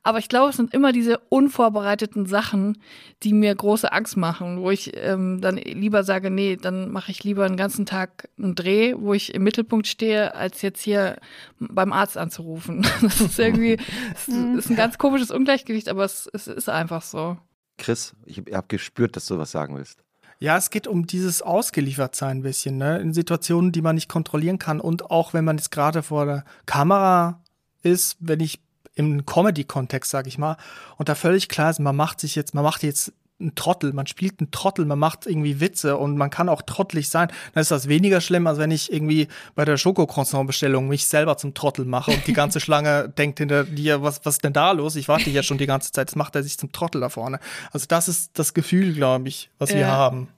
Aber ich glaube, es sind immer diese unvorbereiteten Sachen, die mir große Angst machen, wo ich ähm, dann lieber sage, nee, dann mache ich lieber einen ganzen Tag einen Dreh, wo ich im Mittelpunkt stehe, als jetzt hier beim Arzt anzurufen. Das ist irgendwie, es ist ein ganz komisches Ungleichgewicht, aber es, es ist einfach so. Chris, ich habe gespürt, dass du was sagen willst. Ja, es geht um dieses Ausgeliefertsein ein bisschen, ne? in Situationen, die man nicht kontrollieren kann. Und auch wenn man jetzt gerade vor der Kamera ist, wenn ich im Comedy-Kontext, sag ich mal, und da völlig klar ist, man macht sich jetzt, man macht jetzt ein Trottel, man spielt einen Trottel, man macht irgendwie Witze und man kann auch trottelig sein, dann ist das weniger schlimm, als wenn ich irgendwie bei der Schokocroissant-Bestellung mich selber zum Trottel mache und die ganze Schlange denkt hinter dir, was, was ist denn da los? Ich warte hier schon die ganze Zeit, jetzt macht er sich zum Trottel da vorne. Also das ist das Gefühl, glaube ich, was ja. wir haben.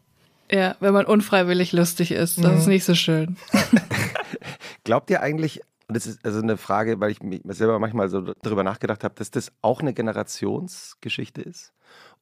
Ja, wenn man unfreiwillig lustig ist, das mhm. ist nicht so schön. Glaubt ihr eigentlich, Und das ist also eine Frage, weil ich mir selber manchmal so darüber nachgedacht habe, dass das auch eine Generationsgeschichte ist.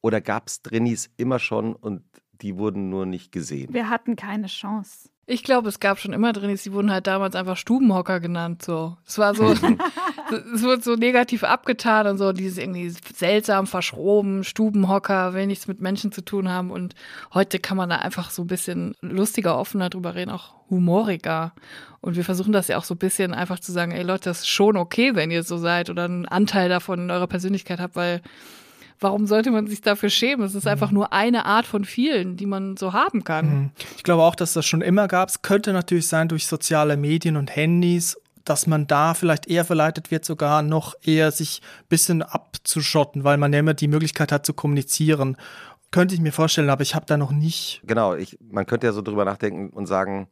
Oder gab es Drinnies immer schon und die wurden nur nicht gesehen? Wir hatten keine Chance. Ich glaube, es gab schon immer Drinnies, die wurden halt damals einfach Stubenhocker genannt. So. Es war so, es wurde so negativ abgetan und so, dieses irgendwie seltsam verschroben, Stubenhocker, will nichts mit Menschen zu tun haben. Und heute kann man da einfach so ein bisschen lustiger, offener drüber reden, auch humoriger. Und wir versuchen das ja auch so ein bisschen einfach zu sagen, ey Leute, das ist schon okay, wenn ihr so seid oder einen Anteil davon in eurer Persönlichkeit habt, weil warum sollte man sich dafür schämen? Es ist einfach mhm. nur eine Art von vielen, die man so haben kann. Mhm. Ich glaube auch, dass das schon immer gab. Es könnte natürlich sein durch soziale Medien und Handys, dass man da vielleicht eher verleitet wird, sogar noch eher sich ein bisschen abzuschotten, weil man ja immer die Möglichkeit hat zu kommunizieren. Könnte ich mir vorstellen, aber ich habe da noch nicht. Genau, ich, man könnte ja so drüber nachdenken und sagen,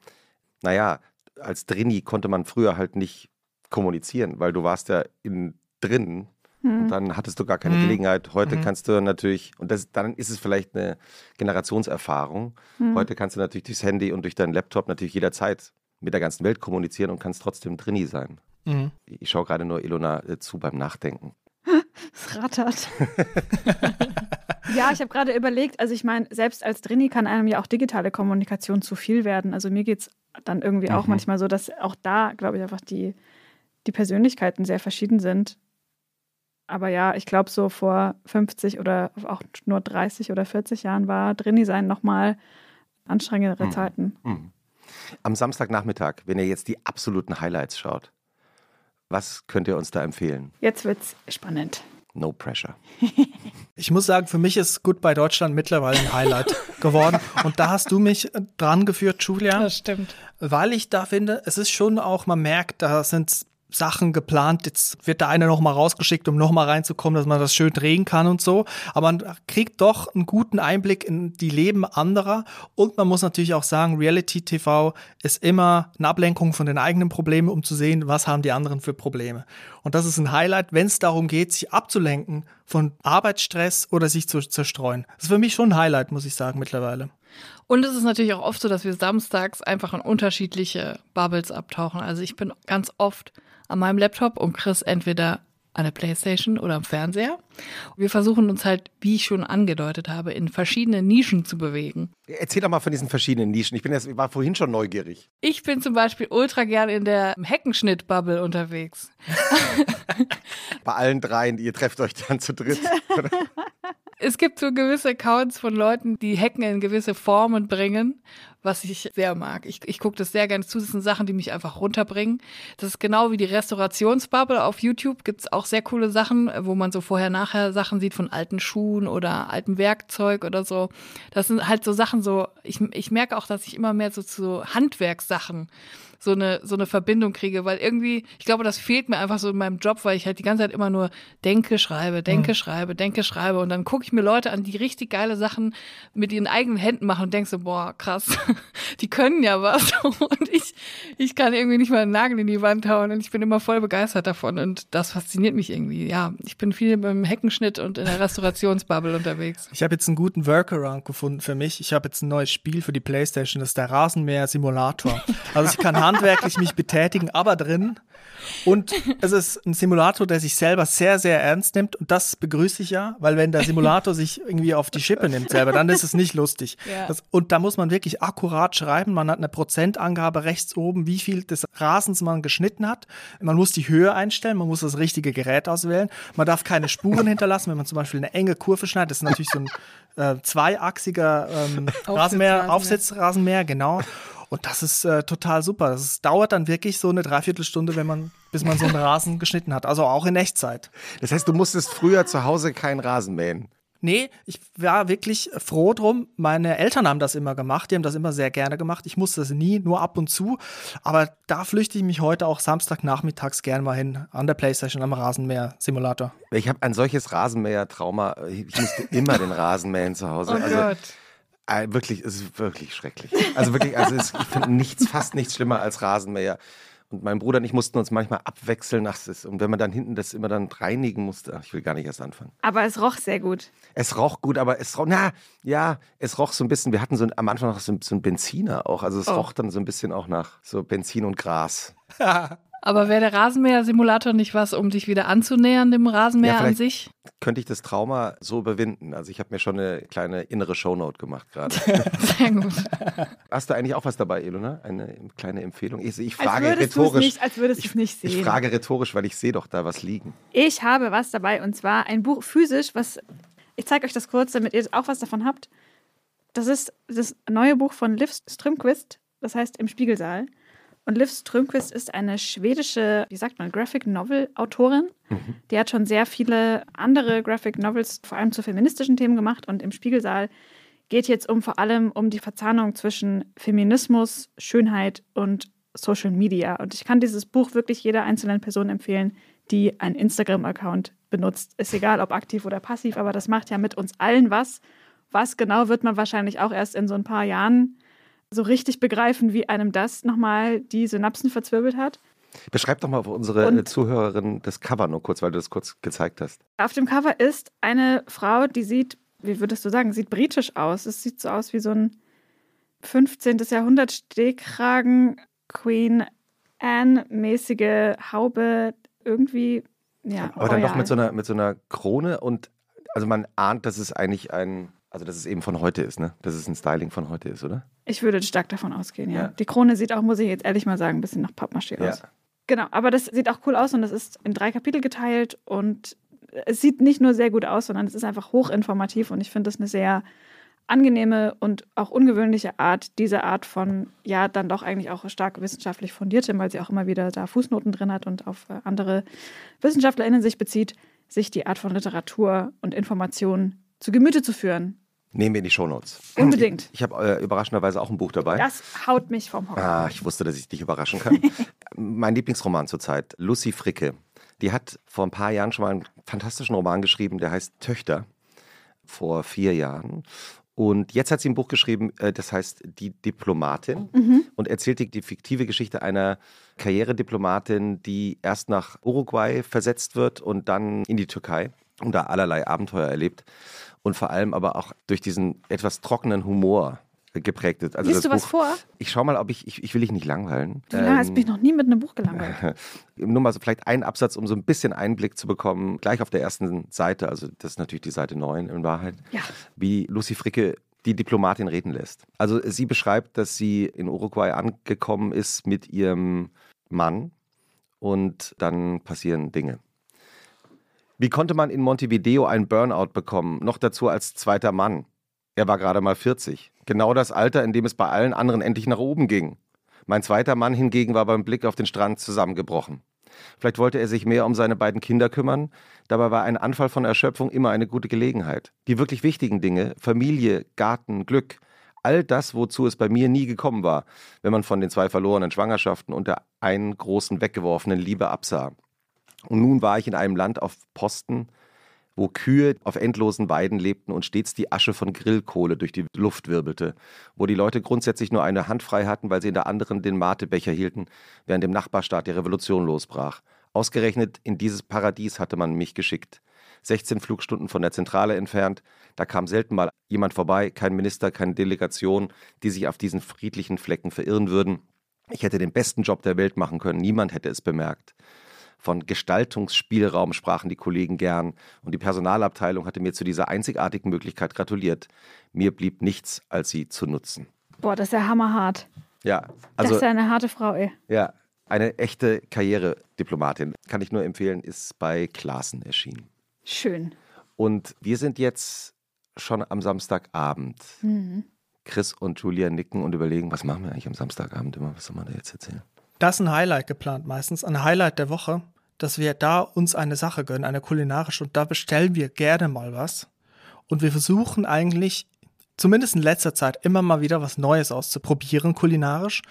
naja, als Drini konnte man früher halt nicht kommunizieren, weil du warst ja in drin und mhm. dann hattest du gar keine mhm. Gelegenheit. Heute mhm. kannst du natürlich, und das, dann ist es vielleicht eine Generationserfahrung. Mhm. Heute kannst du natürlich durchs Handy und durch deinen Laptop natürlich jederzeit mit der ganzen Welt kommunizieren und kannst trotzdem Drini sein. Mhm. Ich schaue gerade nur Ilona äh, zu beim Nachdenken. Es rattert. ja, ich habe gerade überlegt, also ich meine, selbst als Drini kann einem ja auch digitale Kommunikation zu viel werden. Also mir geht es dann irgendwie auch manchmal so, dass auch da, glaube ich, einfach die, die Persönlichkeiten sehr verschieden sind. Aber ja, ich glaube, so vor 50 oder auch nur 30 oder 40 Jahren war Drini sein nochmal anstrengendere mhm. Zeiten. Mhm. Am Samstagnachmittag, wenn ihr jetzt die absoluten Highlights schaut, was könnt ihr uns da empfehlen? Jetzt wird's spannend. No pressure. Ich muss sagen, für mich ist Goodbye Deutschland mittlerweile ein Highlight geworden. Und da hast du mich dran geführt, Julia. Das stimmt. Weil ich da finde, es ist schon auch, man merkt, da sind Sachen geplant. Jetzt wird der eine noch mal rausgeschickt, um noch mal reinzukommen, dass man das schön drehen kann und so. Aber man kriegt doch einen guten Einblick in die Leben anderer. Und man muss natürlich auch sagen, Reality TV ist immer eine Ablenkung von den eigenen Problemen, um zu sehen, was haben die anderen für Probleme. Und das ist ein Highlight, wenn es darum geht, sich abzulenken von Arbeitsstress oder sich zu zerstreuen. Das ist für mich schon ein Highlight, muss ich sagen, mittlerweile. Und es ist natürlich auch oft so, dass wir samstags einfach in unterschiedliche Bubbles abtauchen. Also ich bin ganz oft an meinem Laptop und Chris entweder an der Playstation oder am Fernseher. Wir versuchen uns halt, wie ich schon angedeutet habe, in verschiedene Nischen zu bewegen. Erzähl doch mal von diesen verschiedenen Nischen. Ich bin jetzt, war vorhin schon neugierig. Ich bin zum Beispiel ultra gern in der Heckenschnitt-Bubble unterwegs. Bei allen dreien, ihr trefft euch dann zu dritt. es gibt so gewisse Accounts von Leuten, die Hacken in gewisse Formen bringen was ich sehr mag. Ich, ich gucke das sehr gerne zu. Das sind Sachen, die mich einfach runterbringen. Das ist genau wie die Restaurationsbubble auf YouTube. Gibt es auch sehr coole Sachen, wo man so vorher-nachher Sachen sieht von alten Schuhen oder altem Werkzeug oder so. Das sind halt so Sachen so, ich, ich merke auch, dass ich immer mehr so zu Handwerkssachen so eine, so eine Verbindung kriege, weil irgendwie, ich glaube, das fehlt mir einfach so in meinem Job, weil ich halt die ganze Zeit immer nur denke, schreibe, denke, mhm. schreibe, denke, schreibe und dann gucke ich mir Leute an, die richtig geile Sachen mit ihren eigenen Händen machen und denke so, boah, krass, die können ja was und ich, ich kann irgendwie nicht mal einen Nagel in die Wand hauen und ich bin immer voll begeistert davon und das fasziniert mich irgendwie. Ja, ich bin viel beim Heckenschnitt und in der Restaurationsbubble unterwegs. Ich habe jetzt einen guten Workaround gefunden für mich. Ich habe jetzt ein neues Spiel für die Playstation, das ist der Rasenmäher-Simulator. Also ich kann handwerklich mich betätigen, aber drin. Und es ist ein Simulator, der sich selber sehr, sehr ernst nimmt. Und das begrüße ich ja, weil wenn der Simulator sich irgendwie auf die Schippe nimmt selber, dann ist es nicht lustig. Ja. Das, und da muss man wirklich akkurat schreiben. Man hat eine Prozentangabe rechts oben, wie viel des Rasens man geschnitten hat. Man muss die Höhe einstellen, man muss das richtige Gerät auswählen. Man darf keine Spuren hinterlassen, wenn man zum Beispiel eine enge Kurve schneidet. Das ist natürlich so ein äh, zweiachsiger ähm, Rasenmäher, Aufsitzrasenmäher, genau. Und das ist äh, total super. Das dauert dann wirklich so eine Dreiviertelstunde, wenn man, bis man so einen Rasen geschnitten hat. Also auch in Echtzeit. Das heißt, du musstest früher zu Hause keinen Rasen mähen. Nee, ich war wirklich froh drum. Meine Eltern haben das immer gemacht, die haben das immer sehr gerne gemacht. Ich musste das nie, nur ab und zu. Aber da flüchte ich mich heute auch Samstagnachmittags gerne mal hin an der Playstation am Rasenmäher-Simulator. Ich habe ein solches Rasenmäher-Trauma. Ich musste immer den Rasen mähen zu Hause. Oh also, Gott. Äh, wirklich, es ist wirklich schrecklich. Also wirklich, also es, ich finde nichts, fast nichts schlimmer als Rasenmäher. Und mein Bruder und ich mussten uns manchmal abwechseln. Ach, ist, und wenn man dann hinten das immer dann reinigen musste, ach, ich will gar nicht erst anfangen. Aber es roch sehr gut. Es roch gut, aber es roch, na, ja, es roch so ein bisschen, wir hatten so am Anfang noch so, so einen Benziner auch. Also es oh. roch dann so ein bisschen auch nach so Benzin und Gras. Aber wäre der Rasenmäher-Simulator nicht was, um dich wieder anzunähern dem Rasenmäher ja, an sich? Könnte ich das Trauma so überwinden? Also ich habe mir schon eine kleine innere Shownote gemacht gerade. Sehr gut. Hast du eigentlich auch was dabei, Elona? Eine kleine Empfehlung? Ich, ich frage als rhetorisch. Nicht, als würdest du es nicht sehen. Ich frage rhetorisch, weil ich sehe doch da was liegen. Ich habe was dabei und zwar ein Buch physisch, was ich zeige euch das kurz, damit ihr auch was davon habt. Das ist das neue Buch von Liv Strömquist, das heißt Im Spiegelsaal. Und Liv Strömquist ist eine schwedische, wie sagt man, Graphic Novel Autorin. Mhm. Die hat schon sehr viele andere Graphic Novels, vor allem zu feministischen Themen gemacht. Und im Spiegelsaal geht jetzt um vor allem um die Verzahnung zwischen Feminismus, Schönheit und Social Media. Und ich kann dieses Buch wirklich jeder einzelnen Person empfehlen, die einen Instagram-Account benutzt. Ist egal, ob aktiv oder passiv, aber das macht ja mit uns allen was. Was genau wird man wahrscheinlich auch erst in so ein paar Jahren so richtig begreifen, wie einem das nochmal die Synapsen verzwirbelt hat. Beschreib doch mal für unsere Und Zuhörerin das Cover nur kurz, weil du das kurz gezeigt hast. Auf dem Cover ist eine Frau, die sieht, wie würdest du sagen, sieht britisch aus. Es sieht so aus wie so ein 15. Jahrhundert Stehkragen, Queen Anne-mäßige Haube, irgendwie, ja. Aber dann doch mit so, einer, mit so einer Krone und also man ahnt, dass es eigentlich ein also, dass es eben von heute ist, ne? Dass es ein Styling von heute ist, oder? Ich würde stark davon ausgehen, ja. ja. Die Krone sieht auch, muss ich jetzt ehrlich mal sagen, ein bisschen nach Pappmaché aus. Ja. Genau, aber das sieht auch cool aus und das ist in drei Kapitel geteilt und es sieht nicht nur sehr gut aus, sondern es ist einfach hochinformativ und ich finde das eine sehr angenehme und auch ungewöhnliche Art, diese Art von, ja, dann doch eigentlich auch stark wissenschaftlich fundierte, weil sie auch immer wieder da Fußnoten drin hat und auf äh, andere WissenschaftlerInnen sich bezieht, sich die Art von Literatur und Information zu Gemüte zu führen. Nehmen wir in die Shownotes. Unbedingt. Ich, ich habe äh, überraschenderweise auch ein Buch dabei. Das haut mich vom Hocker. Ah, ich wusste, dass ich dich überraschen kann. mein Lieblingsroman zurzeit, Lucy Fricke. Die hat vor ein paar Jahren schon mal einen fantastischen Roman geschrieben, der heißt Töchter. Vor vier Jahren. Und jetzt hat sie ein Buch geschrieben, äh, das heißt Die Diplomatin mhm. und erzählt die, die, fiktive Geschichte einer Karrierediplomatin, die erst nach Uruguay versetzt wird und dann in die Türkei und da allerlei Abenteuer erlebt und vor allem aber auch durch diesen etwas trockenen Humor geprägt ist. Also Liest du Buch, was vor? Ich schau mal, ob ich, ich, ich will dich nicht langweilen. Du ähm, hast mich noch nie mit einem Buch gelangweilt. Nur mal so vielleicht einen Absatz, um so ein bisschen Einblick zu bekommen, gleich auf der ersten Seite, also das ist natürlich die Seite 9 in Wahrheit, ja. wie Lucy Fricke die Diplomatin reden lässt. Also sie beschreibt, dass sie in Uruguay angekommen ist mit ihrem Mann und dann passieren Dinge. Wie konnte man in Montevideo einen Burnout bekommen, noch dazu als zweiter Mann? Er war gerade mal 40. Genau das Alter, in dem es bei allen anderen endlich nach oben ging. Mein zweiter Mann hingegen war beim Blick auf den Strand zusammengebrochen. Vielleicht wollte er sich mehr um seine beiden Kinder kümmern, dabei war ein Anfall von Erschöpfung immer eine gute Gelegenheit. Die wirklich wichtigen Dinge, Familie, Garten, Glück, all das, wozu es bei mir nie gekommen war, wenn man von den zwei verlorenen Schwangerschaften und der einen großen weggeworfenen Liebe absah. Und nun war ich in einem Land auf Posten, wo Kühe auf endlosen Weiden lebten und stets die Asche von Grillkohle durch die Luft wirbelte, wo die Leute grundsätzlich nur eine Hand frei hatten, weil sie in der anderen den Matebecher hielten, während im Nachbarstaat die Revolution losbrach. Ausgerechnet in dieses Paradies hatte man mich geschickt. 16 Flugstunden von der Zentrale entfernt, da kam selten mal jemand vorbei, kein Minister, keine Delegation, die sich auf diesen friedlichen Flecken verirren würden. Ich hätte den besten Job der Welt machen können, niemand hätte es bemerkt. Von Gestaltungsspielraum sprachen die Kollegen gern und die Personalabteilung hatte mir zu dieser einzigartigen Möglichkeit gratuliert. Mir blieb nichts, als sie zu nutzen. Boah, das ist ja hammerhart. Ja, also. Das ist ja eine harte Frau, ey. Ja, eine echte Karrierediplomatin. Kann ich nur empfehlen, ist bei Klaassen erschienen. Schön. Und wir sind jetzt schon am Samstagabend. Mhm. Chris und Julia nicken und überlegen, was machen wir eigentlich am Samstagabend immer? Was soll man da jetzt erzählen? Das ist ein Highlight geplant meistens, ein Highlight der Woche dass wir da uns eine Sache gönnen, eine kulinarische, und da bestellen wir gerne mal was. Und wir versuchen eigentlich, zumindest in letzter Zeit, immer mal wieder was Neues auszuprobieren, kulinarisch.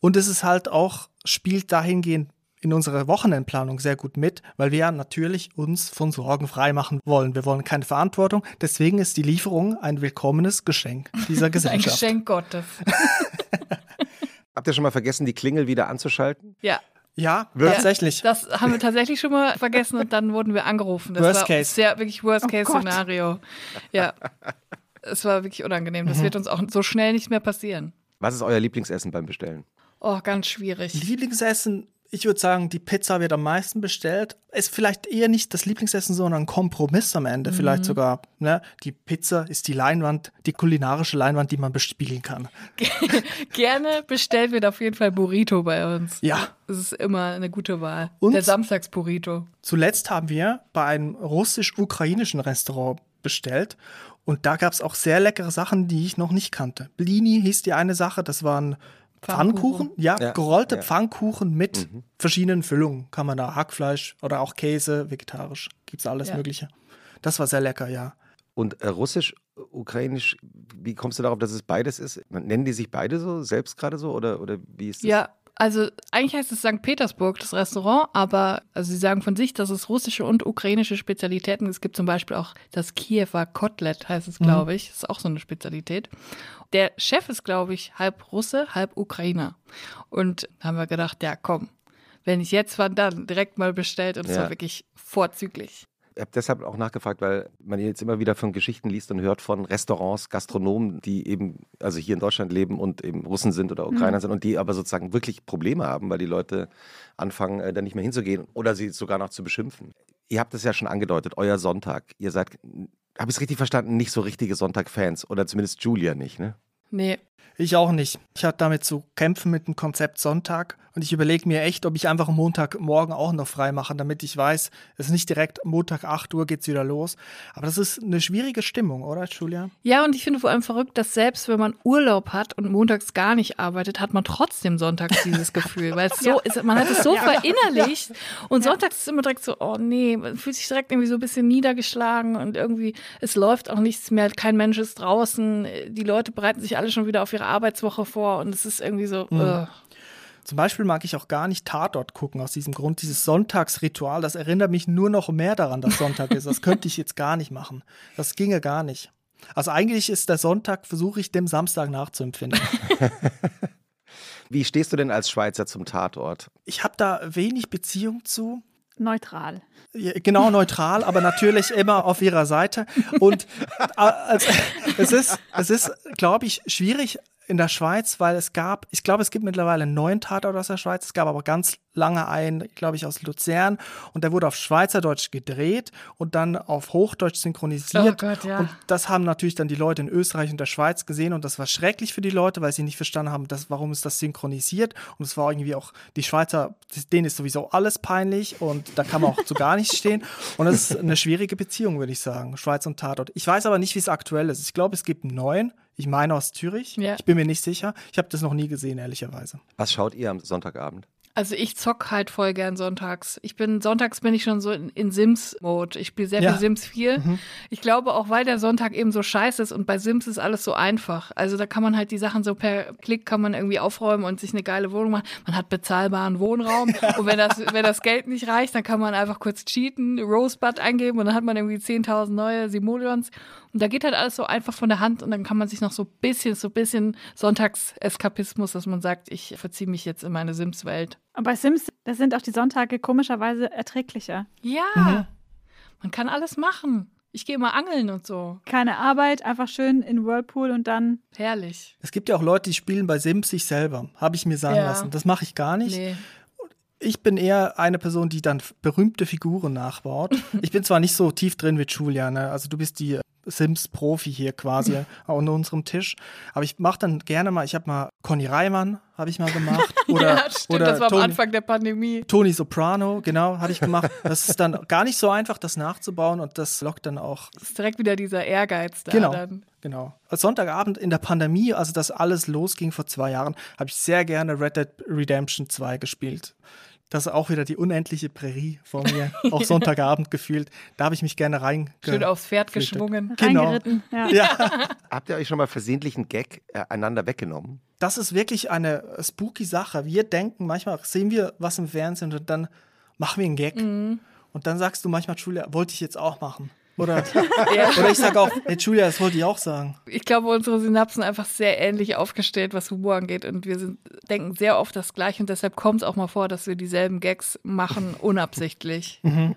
Und es ist halt auch, spielt dahingehend in unserer Wochenendplanung sehr gut mit, weil wir ja natürlich uns von Sorgen frei machen wollen. Wir wollen keine Verantwortung. Deswegen ist die Lieferung ein willkommenes Geschenk dieser Gesellschaft. ein Geschenk Gottes. Habt ihr schon mal vergessen, die Klingel wieder anzuschalten? Ja. Ja, tatsächlich. Ja, das haben wir tatsächlich schon mal vergessen und dann wurden wir angerufen. Das worst war Case. Sehr, wirklich Worst-Case-Szenario. Oh ja. Es war wirklich unangenehm. Das mhm. wird uns auch so schnell nicht mehr passieren. Was ist euer Lieblingsessen beim Bestellen? Oh, ganz schwierig. Lieblingsessen Ich würde sagen, die Pizza wird am meisten bestellt. Ist vielleicht eher nicht das Lieblingsessen, sondern ein Kompromiss am Ende. Mhm. Vielleicht sogar, ne? Die Pizza ist die Leinwand, die kulinarische Leinwand, die man bespielen kann. Gerne bestellt wird auf jeden Fall Burrito bei uns. Ja. Das ist immer eine gute Wahl. Und Der Samstagsburrito. Zuletzt haben wir bei einem russisch-ukrainischen Restaurant bestellt. Und da gab es auch sehr leckere Sachen, die ich noch nicht kannte. Blini hieß die eine Sache, das waren Pfannkuchen, ja, ja, gerollte ja. Pfannkuchen mit mhm. verschiedenen Füllungen. Kann man da Hackfleisch oder auch Käse, vegetarisch, gibt es alles ja. Mögliche. Das war sehr lecker, ja. Und äh, russisch, ukrainisch, wie kommst du darauf, dass es beides ist? Nennen die sich beide so, selbst gerade so oder, oder wie ist das? Ja, also eigentlich heißt es St. Petersburg, das Restaurant, aber also sie sagen von sich, dass es russische und ukrainische Spezialitäten. Es gibt zum Beispiel auch das Kiewer Kotelett, heißt es, glaube mhm. ich. Das ist auch so eine Spezialität. Der Chef ist, glaube ich, halb Russe, halb Ukrainer. Und haben wir gedacht, ja komm, wenn ich jetzt war, dann direkt mal bestellt und es ja. war wirklich vorzüglich. Ich habe deshalb auch nachgefragt, weil man jetzt immer wieder von Geschichten liest und hört von Restaurants, Gastronomen, die eben, also hier in Deutschland leben und eben Russen sind oder Ukrainer mhm. sind und die aber sozusagen wirklich Probleme haben, weil die Leute anfangen, äh, da nicht mehr hinzugehen oder sie sogar noch zu beschimpfen. Ihr habt es ja schon angedeutet, euer Sonntag. Ihr seid, habe ich es richtig verstanden, nicht so richtige Sonntag-Fans oder zumindest Julia nicht, ne? Nee. Ich auch nicht. Ich hatte damit zu kämpfen mit dem Konzept Sonntag und ich überlege mir echt, ob ich einfach Montagmorgen auch noch frei mache, damit ich weiß, es ist nicht direkt Montag 8 Uhr geht's wieder los. Aber das ist eine schwierige Stimmung, oder, Julia? Ja, und ich finde vor allem verrückt, dass selbst wenn man Urlaub hat und montags gar nicht arbeitet, hat man trotzdem sonntags dieses Gefühl, weil es so ja. ist, man hat es so ja. verinnerlicht und sonntags ist immer direkt so, oh nee, man fühlt sich direkt irgendwie so ein bisschen niedergeschlagen und irgendwie, es läuft auch nichts mehr, kein Mensch ist draußen, die Leute bereiten sich alle schon wieder auf ihre Arbeitswoche vor und es ist irgendwie so, mhm. uh. Zum Beispiel mag ich auch gar nicht Tatort gucken aus diesem Grund. Dieses Sonntagsritual, das erinnert mich nur noch mehr daran, dass Sonntag ist. Das könnte ich jetzt gar nicht machen. Das ginge gar nicht. Also eigentlich ist der Sonntag, versuche ich dem Samstag nachzuempfinden. Wie stehst du denn als Schweizer zum Tatort? Ich habe da wenig Beziehung zu. Neutral. Genau, neutral, aber natürlich immer auf ihrer Seite. Und äh, also, es ist, es ist, glaube ich, schwierig, in der Schweiz, weil es gab, ich glaube, es gibt mittlerweile einen neuen Tatort aus der Schweiz, es gab aber ganz lange einen, glaube ich, aus Luzern und der wurde auf Schweizerdeutsch gedreht und dann auf Hochdeutsch synchronisiert. Oh Gott, ja. Und das haben natürlich dann die Leute in Österreich und der Schweiz gesehen und das war schrecklich für die Leute, weil sie nicht verstanden haben, dass, warum ist das synchronisiert und es war irgendwie auch, die Schweizer, denen ist sowieso alles peinlich und da kann man auch zu gar nichts stehen und das ist eine schwierige Beziehung, würde ich sagen, Schweiz und Tatort. Ich weiß aber nicht, wie es aktuell ist. Ich glaube, es gibt einen neuen, ich meine aus Zürich. Ja. Ich bin mir nicht sicher. Ich habe das noch nie gesehen, ehrlicherweise. Was schaut ihr am Sonntagabend? Also ich zock halt voll gern sonntags. Ich bin sonntags bin ich schon so in, in Sims-Mode. Ich spiele sehr ja. viel Sims 4. Mhm. Ich glaube auch, weil der Sonntag eben so scheiße ist und bei Sims ist alles so einfach. Also da kann man halt die Sachen so per Klick kann man irgendwie aufräumen und sich eine geile Wohnung machen. Man hat bezahlbaren Wohnraum und wenn das wenn das Geld nicht reicht, dann kann man einfach kurz cheaten, Rosebud eingeben und dann hat man irgendwie 10.000 neue Simoleons und da geht halt alles so einfach von der Hand und dann kann man sich noch so ein bisschen, so ein bisschen Sonntagseskapismus, dass man sagt, ich verziehe mich jetzt in meine Sims-Welt. Und bei Sims, da sind auch die Sonntage komischerweise erträglicher. Ja, mhm. man kann alles machen. Ich gehe mal angeln und so. Keine Arbeit, einfach schön in Whirlpool und dann. Herrlich. Es gibt ja auch Leute, die spielen bei Sims sich selber. Habe ich mir sagen ja. lassen. Das mache ich gar nicht. Nee ich bin eher eine Person, die dann berühmte Figuren nachbaut. Ich bin zwar nicht so tief drin wie Julia, ne? also du bist die Sims-Profi hier quasi an unserem Tisch, aber ich mache dann gerne mal, ich habe mal Conny Reimann, habe ich mal gemacht. Oder, ja, stimmt, oder das war Tony, am Anfang der Pandemie. Tony Soprano, genau, habe ich gemacht. Das ist dann gar nicht so einfach, das nachzubauen und das lockt dann auch. Das ist direkt wieder dieser Ehrgeiz da genau, dann. Genau. Als Sonntagabend in der Pandemie, also das alles losging vor zwei Jahren, habe ich sehr gerne Red Dead Redemption 2 gespielt. Das ist auch wieder die unendliche Prärie vor mir, auch Sonntagabend gefühlt. Da habe ich mich gerne rein. Schön aufs Pferd geschwungen. Genau. Ja. ja. Habt ihr euch schon mal versehentlich einen Gag äh, einander weggenommen? Das ist wirklich eine spooky Sache. Wir denken, manchmal sehen wir was im Fernsehen und dann machen wir einen Gag. Mhm. Und dann sagst du manchmal, Julia, wollte ich jetzt auch machen. Oder, ja. oder ich sage auch, hey Julia, das wollte ich auch sagen. Ich glaube, unsere Synapsen einfach sehr ähnlich aufgestellt, was Humor angeht. Und wir sind, denken sehr oft das Gleiche. Und deshalb kommt es auch mal vor, dass wir dieselben Gags machen, unabsichtlich. Mhm.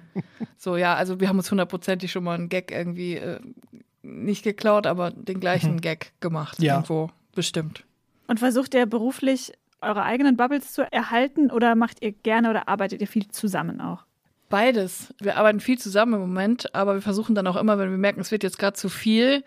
So, ja, also wir haben uns hundertprozentig schon mal einen Gag irgendwie äh, nicht geklaut, aber den gleichen mhm. Gag gemacht. Ja. Irgendwo, bestimmt. Und versucht ihr beruflich eure eigenen Bubbles zu erhalten oder macht ihr gerne oder arbeitet ihr viel zusammen auch? Beides. Wir arbeiten viel zusammen im Moment, aber wir versuchen dann auch immer, wenn wir merken, es wird jetzt gerade zu viel,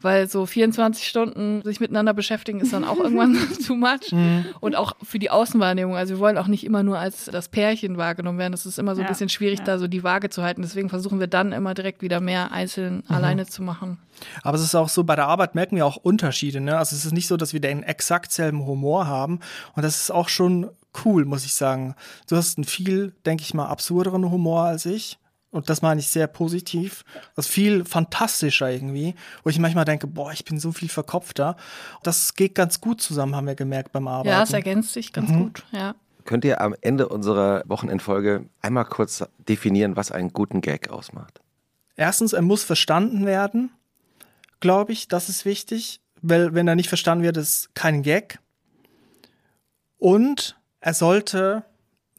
weil so 24 Stunden sich miteinander beschäftigen ist dann auch irgendwann too much. Mhm. Und auch für die Außenwahrnehmung. Also wir wollen auch nicht immer nur als das Pärchen wahrgenommen werden. Das ist immer so ein ja, bisschen schwierig, ja. da so die Waage zu halten. Deswegen versuchen wir dann immer direkt wieder mehr einzeln mhm. alleine zu machen. Aber es ist auch so, bei der Arbeit merken wir auch Unterschiede. Ne? Also es ist nicht so, dass wir den exakt selben Humor haben. Und das ist auch schon cool, muss ich sagen. Du hast einen viel, denke ich mal, absurderen Humor als ich. Und das meine ich sehr positiv. Das ist viel fantastischer irgendwie, wo ich manchmal denke, boah, ich bin so viel verkopfter. Das geht ganz gut zusammen, haben wir gemerkt beim Arbeiten. Ja, es ergänzt sich ganz mhm. gut, ja. Könnt ihr am Ende unserer Wochenendfolge einmal kurz definieren, was einen guten Gag ausmacht? Erstens, er muss verstanden werden, glaube ich, das ist wichtig, weil wenn er nicht verstanden wird, ist kein Gag. Und er sollte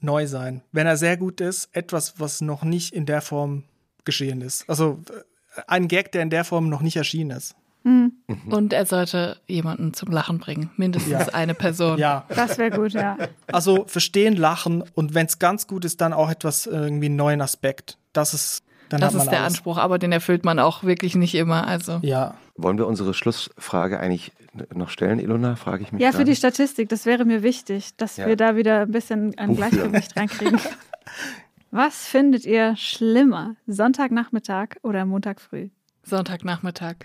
neu sein. Wenn er sehr gut ist, etwas, was noch nicht in der Form geschehen ist. Also äh, ein Gag, der in der Form noch nicht erschienen ist. Mhm. Und er sollte jemanden zum Lachen bringen. Mindestens ja. eine Person. Ja. Das wäre gut, ja. Also verstehen, lachen und wenn es ganz gut ist, dann auch etwas irgendwie einen neuen Aspekt. Das ist dann das ist der alles. Anspruch, aber den erfüllt man auch wirklich nicht immer. Also. Ja. Wollen wir unsere Schlussfrage eigentlich noch stellen, Ilona? Frage ich mich. Ja, für die Statistik, das wäre mir wichtig, dass ja. wir da wieder ein bisschen ein Gleichgewicht reinkriegen. Was findet ihr schlimmer? Sonntagnachmittag oder Montag früh? Sonntagnachmittag.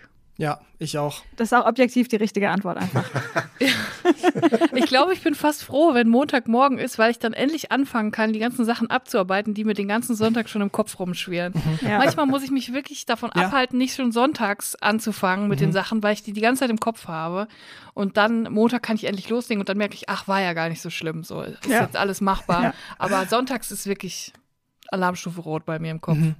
Ja, ich auch. Das ist auch objektiv die richtige Antwort einfach. ich glaube, ich bin fast froh, wenn Montagmorgen ist, weil ich dann endlich anfangen kann, die ganzen Sachen abzuarbeiten, die mir den ganzen Sonntag schon im Kopf rumschwirren. Mhm. Ja. Manchmal muss ich mich wirklich davon ja. abhalten, nicht schon sonntags anzufangen mit mhm. den Sachen, weil ich die die ganze Zeit im Kopf habe. Und dann Montag kann ich endlich loslegen und dann merke ich, ach, war ja gar nicht so schlimm. So ist ja. jetzt alles machbar. Aber sonntags ist wirklich Alarmstufe rot bei mir im Kopf. Mhm.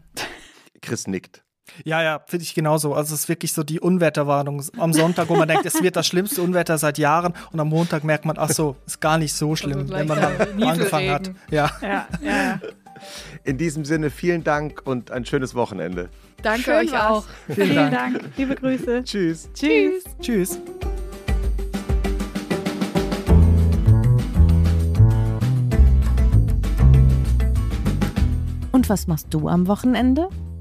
Chris nickt. Ja, ja, finde ich genauso. Also es ist wirklich so die Unwetterwarnung am Sonntag, wo man denkt, es wird das schlimmste Unwetter seit Jahren und am Montag merkt man, ach so, ist gar nicht so schlimm, also wenn man mal angefangen hat. Ja. Ja, ja. In diesem Sinne vielen Dank und ein schönes Wochenende. Danke Schön euch auch. Vielen, vielen Dank. Dank. Liebe Grüße. Tschüss. Tschüss. Tschüss. Und was machst du am Wochenende?